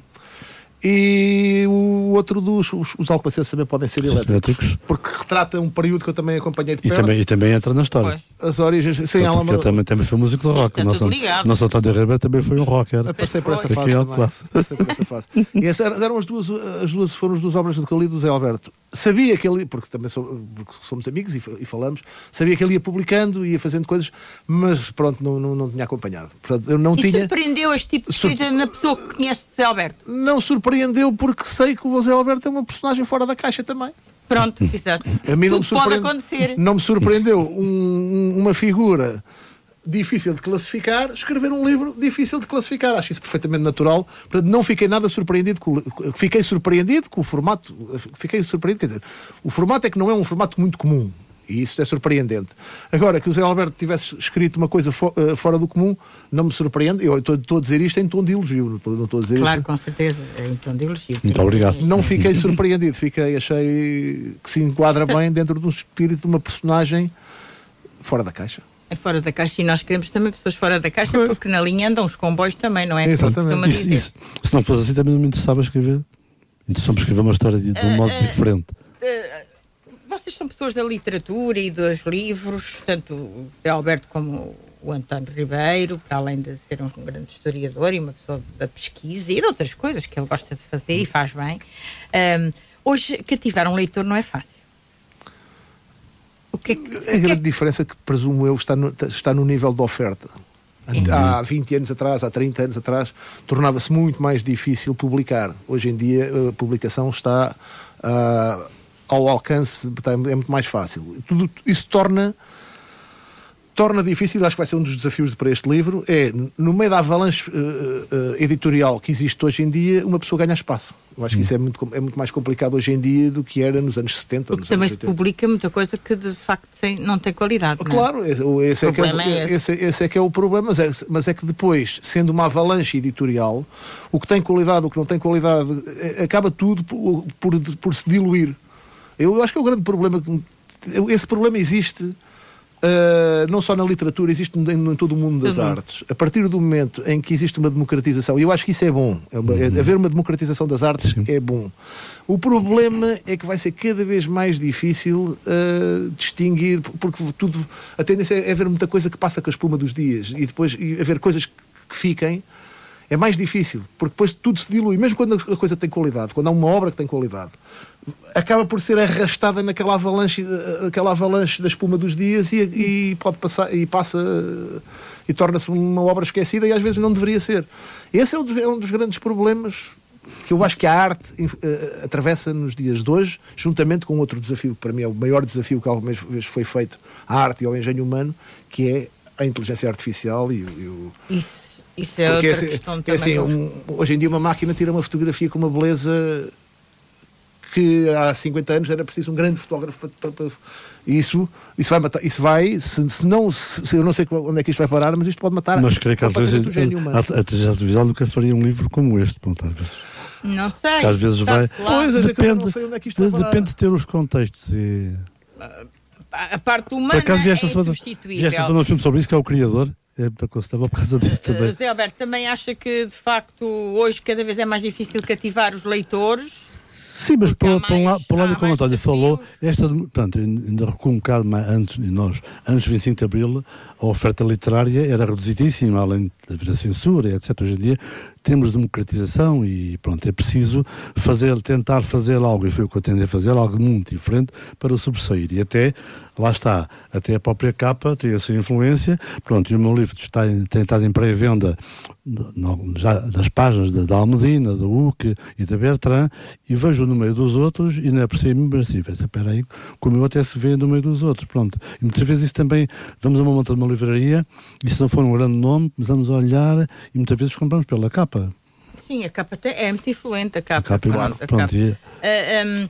E o outro dos os, os alcobaceses também podem ser Os elétricos, elétricos. porque retrata um período que eu também acompanhei de e perto. também, e também entra na história. Pois. As origens, sem ela, ele também, também foi músico do rock. está O nosso, nosso António Ribeiro também foi um rocker. Eu passei por essa fase é. Passei por essa fase. E essas eram eram as duas, as duas, foram as duas obras que eu li do Zé Alberto. Sabia que ele, porque também sou- porque somos amigos e, e falamos, sabia que ele ia publicando, ia fazendo coisas, mas pronto, não, não, não tinha acompanhado. Portanto, eu não E tinha. surpreendeu este tipo de Sur- escrita na pessoa que conhece o José Alberto. Não surpreendeu porque sei que o Zé Alberto é uma personagem fora da caixa também. Pronto, exato. A mim não me Tudo pode acontecer. Não me surpreendeu um- uma figura difícil de classificar, escrever um livro difícil de classificar. Acho isso perfeitamente natural. Portanto, não fiquei nada surpreendido com o, fiquei surpreendido com o formato. Fiquei surpreendido, quer dizer, o formato é que não é um formato muito comum. E isso é surpreendente. Agora, que o Zé Alberto tivesse escrito uma coisa fo uh, fora do comum, não me surpreende. Eu estou a dizer isto em tom de elogio, não estou a dizer Claro, isto. com certeza, é em tom de elogio. Muito obrigado. Não fiquei surpreendido, fiquei, achei que se enquadra bem dentro do espírito de uma personagem fora da caixa. É fora da caixa e nós queremos também pessoas fora da caixa porque na linha andam os comboios também, não é? Exatamente. Isso- isso- se não fosse assim, também não me interessava escrever. Interessou-me escrever uma história de, de um modo diferente. Vocês são pessoas da literatura e dos livros, tanto o Alberto como o António Ribeiro, para além de ser um grande historiador e uma pessoa da pesquisa e de outras coisas que ele gosta de fazer e faz bem. Ahm, hoje, cativar um leitor não é fácil. O que é que, A é grande diferença que presumo eu está no, está no nível de oferta. Há 20 anos atrás, há 30 anos atrás, tornava-se muito mais difícil publicar. Hoje em dia a publicação está ah, ao alcance, é muito mais fácil. Tudo isso torna torna difícil, acho que vai ser um dos desafios para este livro, é no meio da avalanche eh, eh, editorial que existe hoje em dia, uma pessoa ganha espaço. Eu acho que isso é muito, é muito mais complicado hoje em dia do que era nos anos 70 ou Porque nos também anos se 80. publica muita coisa que de facto tem- não tem qualidade. não é? Claro, esse, o- esse é, que é, o- problema é esse. esse, esse é que é o problema, mas é, mas é que depois, sendo uma avalanche editorial, o que tem qualidade, o que não tem qualidade, eh, acaba tudo por, por, por se diluir. Eu acho que é o grande problema. que- Esse problema existe. Ah, não só na literatura, existe em, em todo o mundo das mundo. artes. A partir do momento em que existe uma democratização, e eu acho que isso é bom, é uma- é- haver uma democratização das artes é bom. O problema é que vai ser cada vez mais difícil ah, distinguir, porque tudo, a tendência é haver muita coisa que passa com a espuma dos dias e depois e haver coisas que, que fiquem. É mais difícil, porque depois tudo se dilui, mesmo quando a coisa tem qualidade, quando há uma obra que tem qualidade, acaba por ser arrastada naquela avalanche, aquela avalanche da espuma dos dias e, e pode passar e passa e torna-se uma obra esquecida e às vezes não deveria ser. Esse é um dos, é um dos grandes problemas que eu acho que a arte eh, atravessa nos dias de hoje, juntamente com outro desafio, que para mim é o maior desafio que alguma vez foi feito à arte e ao engenho humano, que é a inteligência artificial e, o- e o, Isso, isso é porque outra é assim, questão é também. assim, um- hoje em dia uma máquina tira uma fotografia com uma beleza que há 50 anos era preciso um grande fotógrafo para, para- para- isso, isso vai matar, isso vai, se, se não, se, eu não sei onde é que isto vai parar, mas isto pode matar Mas creio que às vezes completamente o gênio humano. a, artificial nunca faria um livro como este, pronto, às vezes. Não sei. Que às vezes vai. Pois, é Depende, não sei onde é que isto vai de- parar. depende de ter os contextos. E... A parte Por humana acaso vi esta é semana, vi esta semana um filme sobre isso, que é o Criador. É muita coisa, estava por causa disso Uh, também. Zé Alberto, também acha que de facto hoje cada vez é mais difícil cativar os leitores? Sim, mas Porque há por, por um mais- lado, por um lado como o mais António falou, esta, portanto, ainda recuo um bocado mais antes de nós, antes de 25 de Abril, a oferta literária era reduzidíssima, além de haver a censura, etc. Hoje em dia temos democratização e pronto, é preciso fazer, tentar fazer algo, e foi o que eu tentei fazer, algo muito diferente para sobressair. E até, lá está, até a própria capa tem a sua influência, pronto, e o meu livro está em- tem estado em pré-venda das páginas da, Almedina, da UC e da Bertrand, e vejo no meio dos outros e não é percebo assim, espera aí, como eu até se vê no meio dos outros, pronto. E muitas vezes isso também, vamos a uma monta de uma livraria, e se não for um grande nome, começamos a olhar e muitas vezes compramos pela capa. Sim, a capa tem- é muito influente, a capa. A capa, pronto, a pronto, capa. Ah, hum,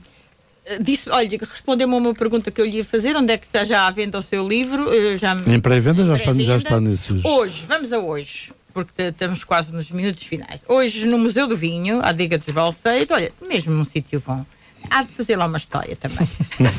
disse, olha, respondeu-me a uma pergunta que eu lhe ia fazer, onde é que está já à venda o seu livro? Eu já me- Em pré-venda já está, já está nesses. Hoje, vamos a hoje, porque estamos quase nos minutos finais. Hoje, no Museu do Vinho, à Diga dos Balseiros, olha, mesmo num sítio bom, há de fazer lá uma história também.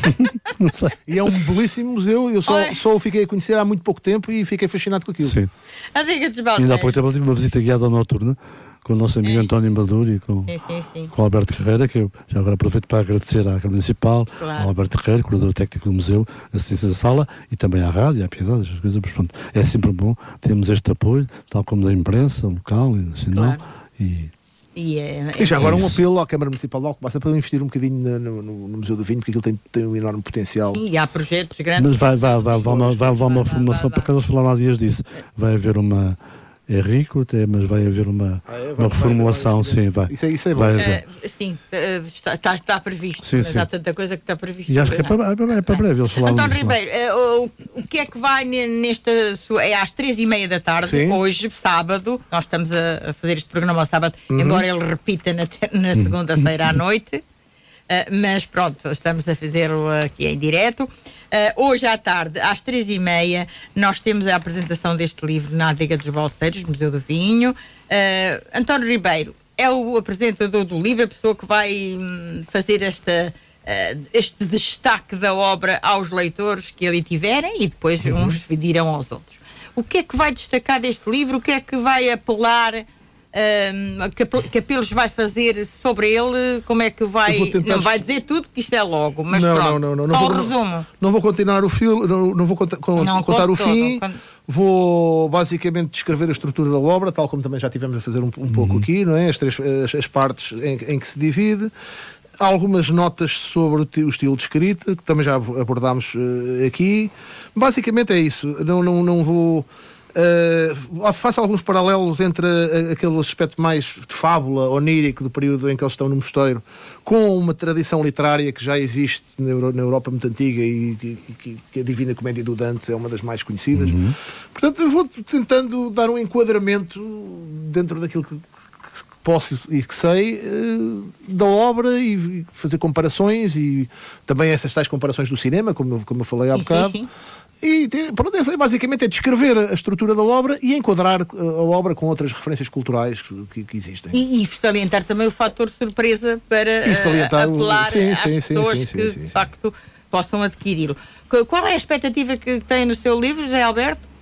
Não sei. E é um belíssimo museu, eu só, só o fiquei a conhecer há muito pouco tempo e fiquei fascinado com aquilo. Sim. A Diga dos Ainda há pouco tempo tive uma visita guiada noturna com o nosso amigo António Maduro e com, Sim, sim, sim. com o Alberto Carreira, que eu já agora aproveito para agradecer à Câmara Municipal, Claro. ao Alberto Carreira, curador técnico do museu, assistência da sala, e também à rádio, à piedade, estas coisas. Mas, pronto, é sempre bom termos este apoio, tal como da imprensa local e nacional. Claro. E E, é, E já é agora um isso. apelo à Câmara Municipal de Alcobaça para investir um bocadinho no, no- no Museu do Vinho, porque aquilo tem, tem um enorme potencial. Sim, e há projetos grandes. Mas vai, vai, vai, vai, uma, vai uma Vai, vai, reformulação, vai, por acaso eles falaram há dias disso. Vai haver uma. É rico até, mas vai haver uma, Ah, é? Vai- uma vai- reformulação, vai- sim, vai. Isso é- isso é bom. Vai. Eh, sim, eh, está, está, está previsto, Sim, mas sim. há tanta coisa que está previsto. E acho que é Não para, é para breve, eles falaram António. Ribeiro, eh, o, o que é que vai ne- nesta sua. É às três e meia da tarde, Sim. hoje, sábado. Nós estamos a, a fazer este programa ao sábado, Uhum. embora ele repita na, na segunda-feira à noite. Eh, mas pronto, estamos a fazê-lo aqui em direto. Hoje à tarde, às três e meia, nós temos a apresentação deste livro na Adega dos Balseiros, Museu do Vinho. Uh, António Ribeiro é o apresentador do livro, a pessoa que vai hum, fazer esta, uh, este destaque da obra aos leitores que ali tiverem e depois uhum. uns dirão aos outros. O que é que vai destacar deste livro? O que é que vai apelar? Um, que, apelos vai fazer sobre ele? Como é que vai. Tentar... Não vai dizer tudo, porque isto é logo, mas não, pronto. Não, não, não. Não, vou, resumo. Não, vou continuar o filme, não, não vou contar, não, contar o fim. Vou basicamente descrever a estrutura da obra, tal como também já tivemos a fazer um, um uhum. pouco aqui, não é? As, três, as, as partes em, em que se divide algumas notas sobre o estilo de escrita, que também já abordámos uh, aqui. Basicamente é isso. Não, não, não vou Uh, faço alguns paralelos entre a, aquele aspecto mais de fábula, onírico, do período em que eles estão no mosteiro, com uma tradição literária que já existe na, Euro, na Europa muito antiga e que, que, a Divina Comédia do Dante é uma das mais conhecidas. Uhum. Portanto, eu vou tentando dar um enquadramento dentro daquilo que, posso e que sei uh, da obra e fazer comparações e também essas tais comparações do cinema, como, como eu falei há bocado. Sim, sim. E pronto, é, basicamente é descrever a estrutura da obra e enquadrar eh, a obra com outras referências culturais que, que existem. E, e, salientar também o fator surpresa para e salientar uh, apelar o... sim, às sim, pessoas sim, sim, que de facto possam adquiri-lo. Qual é a expectativa que tem no seu livro, José Alberto?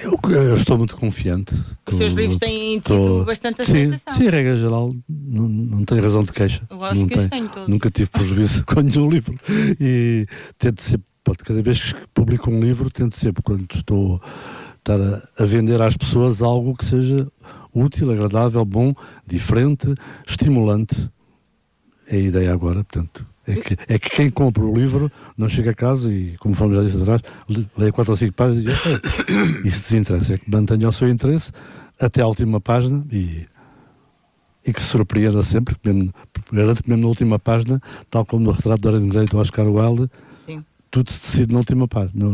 Eu, eu, estou muito confiante. Os seus livros têm tido bastante aceitação. Sim, sim, regra geral, não, não tenho razão de queixa. Eu acho não que tenho, tenho todos. Nunca tive prejuízo com nenhum livro. E tento ser pode, cada vez que publico um livro, tento sempre, quando estou estar a, a, vender às pessoas algo que seja útil, agradável, bom, diferente, estimulante. É a ideia agora, portanto. É que, é que quem compra o livro não chega a casa e, como falamos já disse atrás, leia quatro ou cinco páginas e diz, isso desinteressa. É que mantenha o seu interesse até à última página e, e que se surpreenda sempre, garanto que mesmo na última página, tal como no retrato Dorian Gray do Oscar Wilde, tudo se decide na última, pá, na,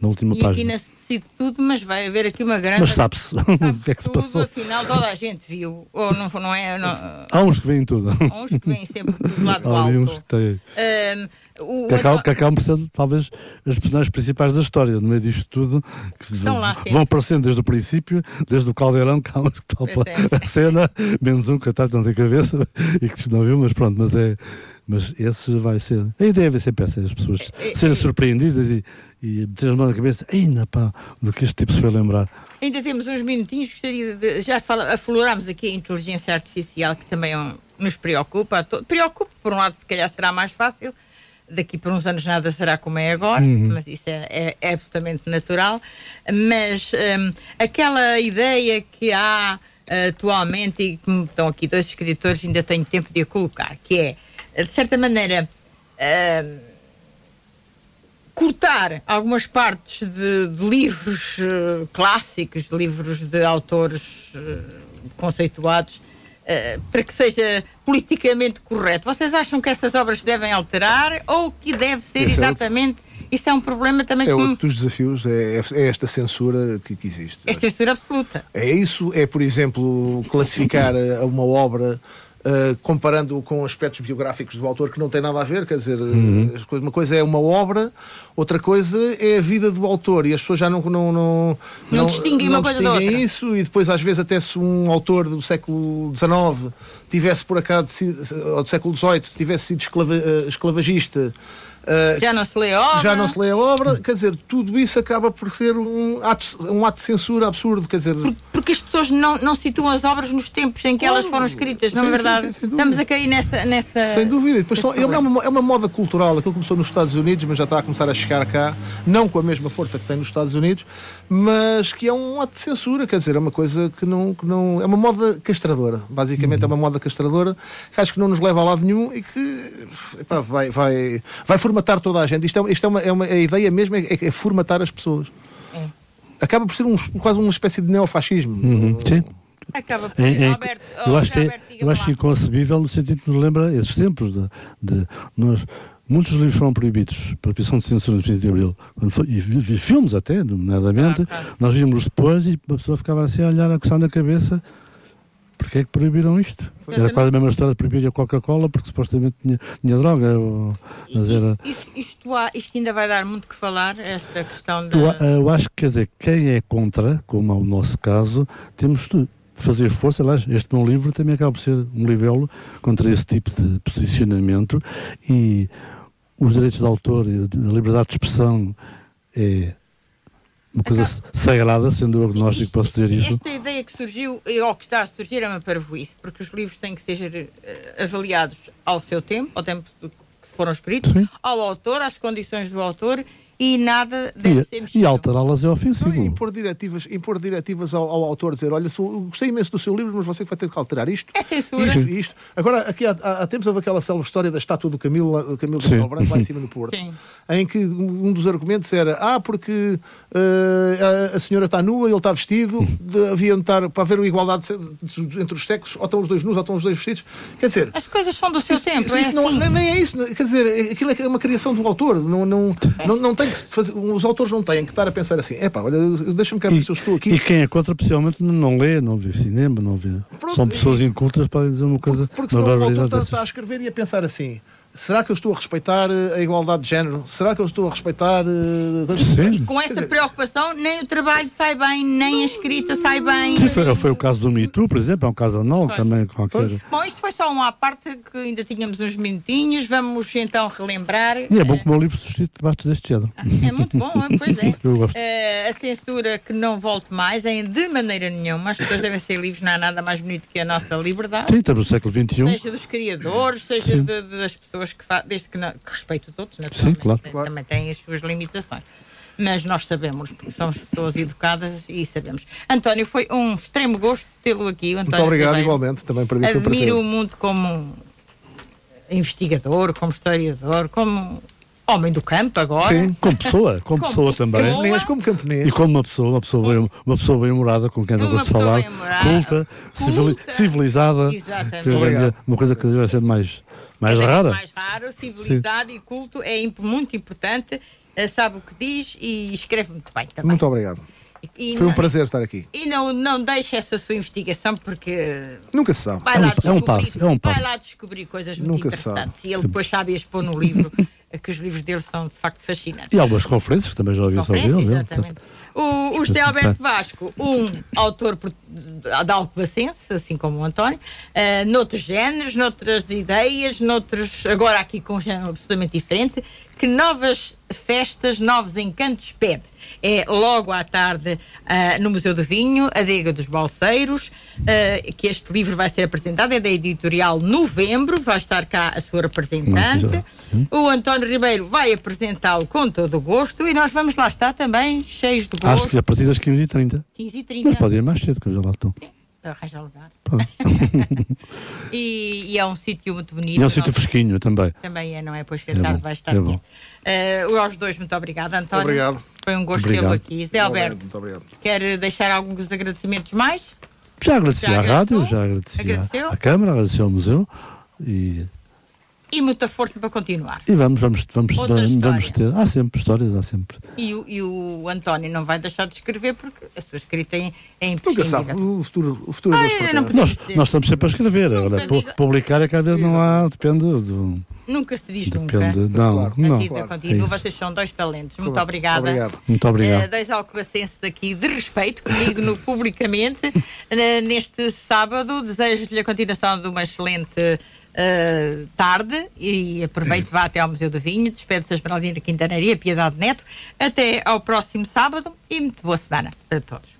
na última e página. aqui não se decide tudo, mas vai haver aqui uma grande. Mas sabe-se o que é que se tudo, passou. Afinal, toda a gente viu. Ou não, não é. Não... Há uns que veem tudo. Há uns que veem sempre do lado Há alto. Uns que têm. Um, o, que, acabam, que acabam por ser talvez as personagens principais da história, no meio disto tudo, que vão, lá, vão aparecendo desde o princípio, desde o caldeirão, que há uns que estão é. a cena, menos um que está não tem cabeça e que não viu, mas pronto, mas é mas esse vai ser. A ideia vai ser essa, as pessoas é, é, serem é. surpreendidas e, e meter as mãos na cabeça, ainda pá, do que este tipo se foi lembrar. Ainda temos uns minutinhos, gostaria de. Já fala, aflorámos aqui a inteligência artificial, que também nos preocupa. Preocupa, por um lado, se calhar será mais fácil, daqui por uns anos nada será como é agora, uhum. mas isso é, é, é, absolutamente natural. Mas um, aquela ideia que há uh, atualmente, e como estão aqui dois escritores, ainda tenho tempo de a colocar, que é de certa maneira, uh, cortar algumas partes de, de livros uh, clássicos, de livros de autores uh, conceituados, para que seja politicamente correto. Vocês acham que essas obras devem alterar ou que deve ser Esse exatamente. É isso é um problema também. É outro dos desafios, é, é esta censura que, que existe. É censura absoluta. É isso, é, por exemplo, classificar uma obra Uh, comparando com aspectos biográficos do autor que não tem nada a ver, quer dizer, uhum. uma coisa é uma obra, outra coisa é a vida do autor e as pessoas já não não não, não, não distinguem, não distinguem isso e depois às vezes até se um autor do século XIX tivesse por acaso ou do século XVIII tivesse sido esclava, uh, esclavagista Uh, já não se lê a obra. Já não se lê a obra, quer dizer, tudo isso acaba por ser um ato, um ato de censura absurdo, quer dizer... Por, porque as pessoas não, não situam as obras nos tempos em que elas foram escritas, não é verdade? Sim, sim, Estamos a cair nessa... nessa sem dúvida, depois é, uma, é uma moda cultural, aquilo começou nos Estados Unidos, mas já está a começar a chegar cá, não com a mesma força que tem nos Estados Unidos, mas que é um ato de censura, quer dizer, é uma coisa que não... Que não é uma moda castradora, basicamente é uma moda castradora, que acho que não nos leva a lado nenhum e que epá, vai, vai, vai formar formatar toda a gente. Isto é, isto é, uma, é uma a ideia mesmo é, é, formatar as pessoas. É. Acaba por ser um, quase uma espécie de neofascismo. Uhum. Sim. Acaba por é, é, Alberto, eu acho que é, eu acho inconcebível no sentido que nos lembra esses tempos de, de nós muitos livros foram proibidos pela petição de censura do 25 de Abril foi, e, e, filmes até, nomeadamente, ah, nós vimos depois e a pessoa ficava assim a olhar a coçar na cabeça Porquê é que proibiram isto? Era quase a mesma história de proibir a Coca-Cola porque supostamente tinha, tinha droga. Ou, mas era... Isto, isto, há- isto ainda vai dar muito que falar, esta questão da. Eu, eu acho que, quer dizer, quem é contra, como é o nosso caso, temos de fazer força. Aliás, este meu livro também acaba por ser um livelo contra esse tipo de posicionamento e os direitos de autor e a liberdade de expressão é uma coisa sagrada, sendo agnóstico, posso dizer isso. Esta ideia que surgiu, ou que está a surgir, é uma parvoíce, porque os livros têm que ser eh, avaliados ao seu tempo, ao tempo que foram escritos, Sim. ao autor, às condições do autor, e nada deve ser E, mexido. e alterá-las é Não, ofensivo. e impor diretivas, impor diretivas ao, ao autor, dizer, olha, sou, eu gostei imenso do seu livro, mas você que vai ter que alterar isto. É censura. Isto, isto. Agora, aqui há, há, tempos houve aquela célebre história da estátua do Camilo, do Camilo Sim. Castelo Branco, lá em cima no Porto, Sim. em que um dos argumentos era, ah, porque eh, a, senhora está nua, ele está vestido, de, havia de estar, para haver uma igualdade de- de- entre os sexos, ou estão os dois nus, ou estão os dois vestidos. Quer dizer, As coisas são do seu isso, tempo, isso- é isso não, assim. nem- nem é isso, quer dizer, aquilo é uma criação do autor. Não, não, não, não tem que se fazer, os autores não têm que estar a pensar assim: epá, olha, deixa-me cá ver se eu estou aqui. E quem é contra, possivelmente, não lê, não vê cinema, não vê. Pronto, São pessoas e- incultas podem dizer uma coisa, Porque uma senão o autor está, está a escrever e a pensar assim: será que eu estou a respeitar eh, a igualdade de género? Será que eu estou a respeitar. eh, Sim. Com essa preocupação, nem o trabalho sai bem, nem a escrita sai bem. Sim, foi, foi o caso do Me Too, por exemplo, é um caso anal Pois. também, qualquer. Bom, isto foi só uma à parte que ainda tínhamos uns minutinhos. Vamos então relembrar. E é bom eh, que o meu livro suscite debates deste género. É muito bom, é, pois é. Eu gosto. A censura que não volte mais, em, de maneira nenhuma. As pessoas devem ser livres, não há nada mais bonito que a nossa liberdade. Sim, estamos no século XXI. Seja dos criadores, seja de- das pessoas que fazem, desde que, não, que respeito todos, naturalmente. claro. Tem- Claro. Também têm as suas limitações. Mas nós sabemos, porque somos pessoas educadas e sabemos. António, foi um extremo gosto tê-lo aqui. o Muito António obrigado, Ribeiro. igualmente. Também para mim foi um prazer. Admiro o mundo como um investigador, como historiador, como homem do campo agora. Sim. Como pessoa, como, Como pessoa pessoa. também. Camponês como camponês. E como uma pessoa, uma pessoa bem, uma pessoa bem humorada, com quem eu gosto de falar, culta, culta. civilizada, Exatamente. uma coisa que vai ser mais, mais Cada vez rara. mais raro, civilizado e culto, é imp- muito importante, eh, sabe o que diz e escreve muito bem também. Muito obrigado. E, Foi um não- prazer estar aqui. E não, não deixe essa sua investigação porque Nunca se sabe. vai É um- lá é um descobrir, passo, é um vai passo. lá descobrir coisas muito Nunca se sabe. interessantes. E ele depois sabe pôr no livro, que os livros dele são de facto fascinantes. E algumas conferências que também já ouvi sobre ele. exatamente. O, o José Alberto Vasco, um autor da Alcobacense, assim como o António, eh, noutros géneros, noutras ideias, noutros, agora aqui com um género absolutamente diferente, que novas festas, novos encantos pede. É logo à tarde ah, no Museu do Vinho, a Adega dos Balseiros, ah, que este livro vai ser apresentado, é da editorial Novembro, vai estar cá a sua representante. O António Ribeiro vai apresentá-lo com todo o gosto e nós vamos lá estar também, cheios de Acho gosto. que a partir das 15h30. 15 e Mas 30 pode ir mais cedo, que eu já lá estou. Arranjar lugar. E, e é um sítio muito bonito. E é um sítio fresquinho também. Também é, não é? Pois que a É tarde bom, vai estar é bom. Eh, aos dois, muito obrigada, António. Obrigado. Foi um gosto tê-lo aqui. Zé Alberto, Muito obrigado. quer deixar alguns agradecimentos mais? Já agradeci Já à rádio, já agradeci à Câmara, agradeci ao Museu e, E muita força para continuar. e vamos, vamos, vamos, vamos, vamos ter. Há sempre histórias, há sempre. E o, e o António não vai deixar de escrever porque a sua escrita é, é Nunca sabe. O futuro, o futuro é Ah, trás. Podemos Nós, nós estamos sempre a escrever, Nunca agora diga- publicar é que às vezes não há, depende do. Nunca se diz nunca. Depende, não, Claro. A não. vida claro. continua, É vocês são dois talentos. Muito Claro. obrigada. Obrigado. Muito obrigado. Eh, dois alcobacenses aqui de respeito comigo no publicamente eh, neste sábado. Desejo-lhe a continuação de uma excelente eh, tarde e aproveite, vá até ao Museu do Vinho, despede-se a Esmeraldina Quintanaria, Piedade Neto. Até ao próximo sábado e muito boa semana para todos.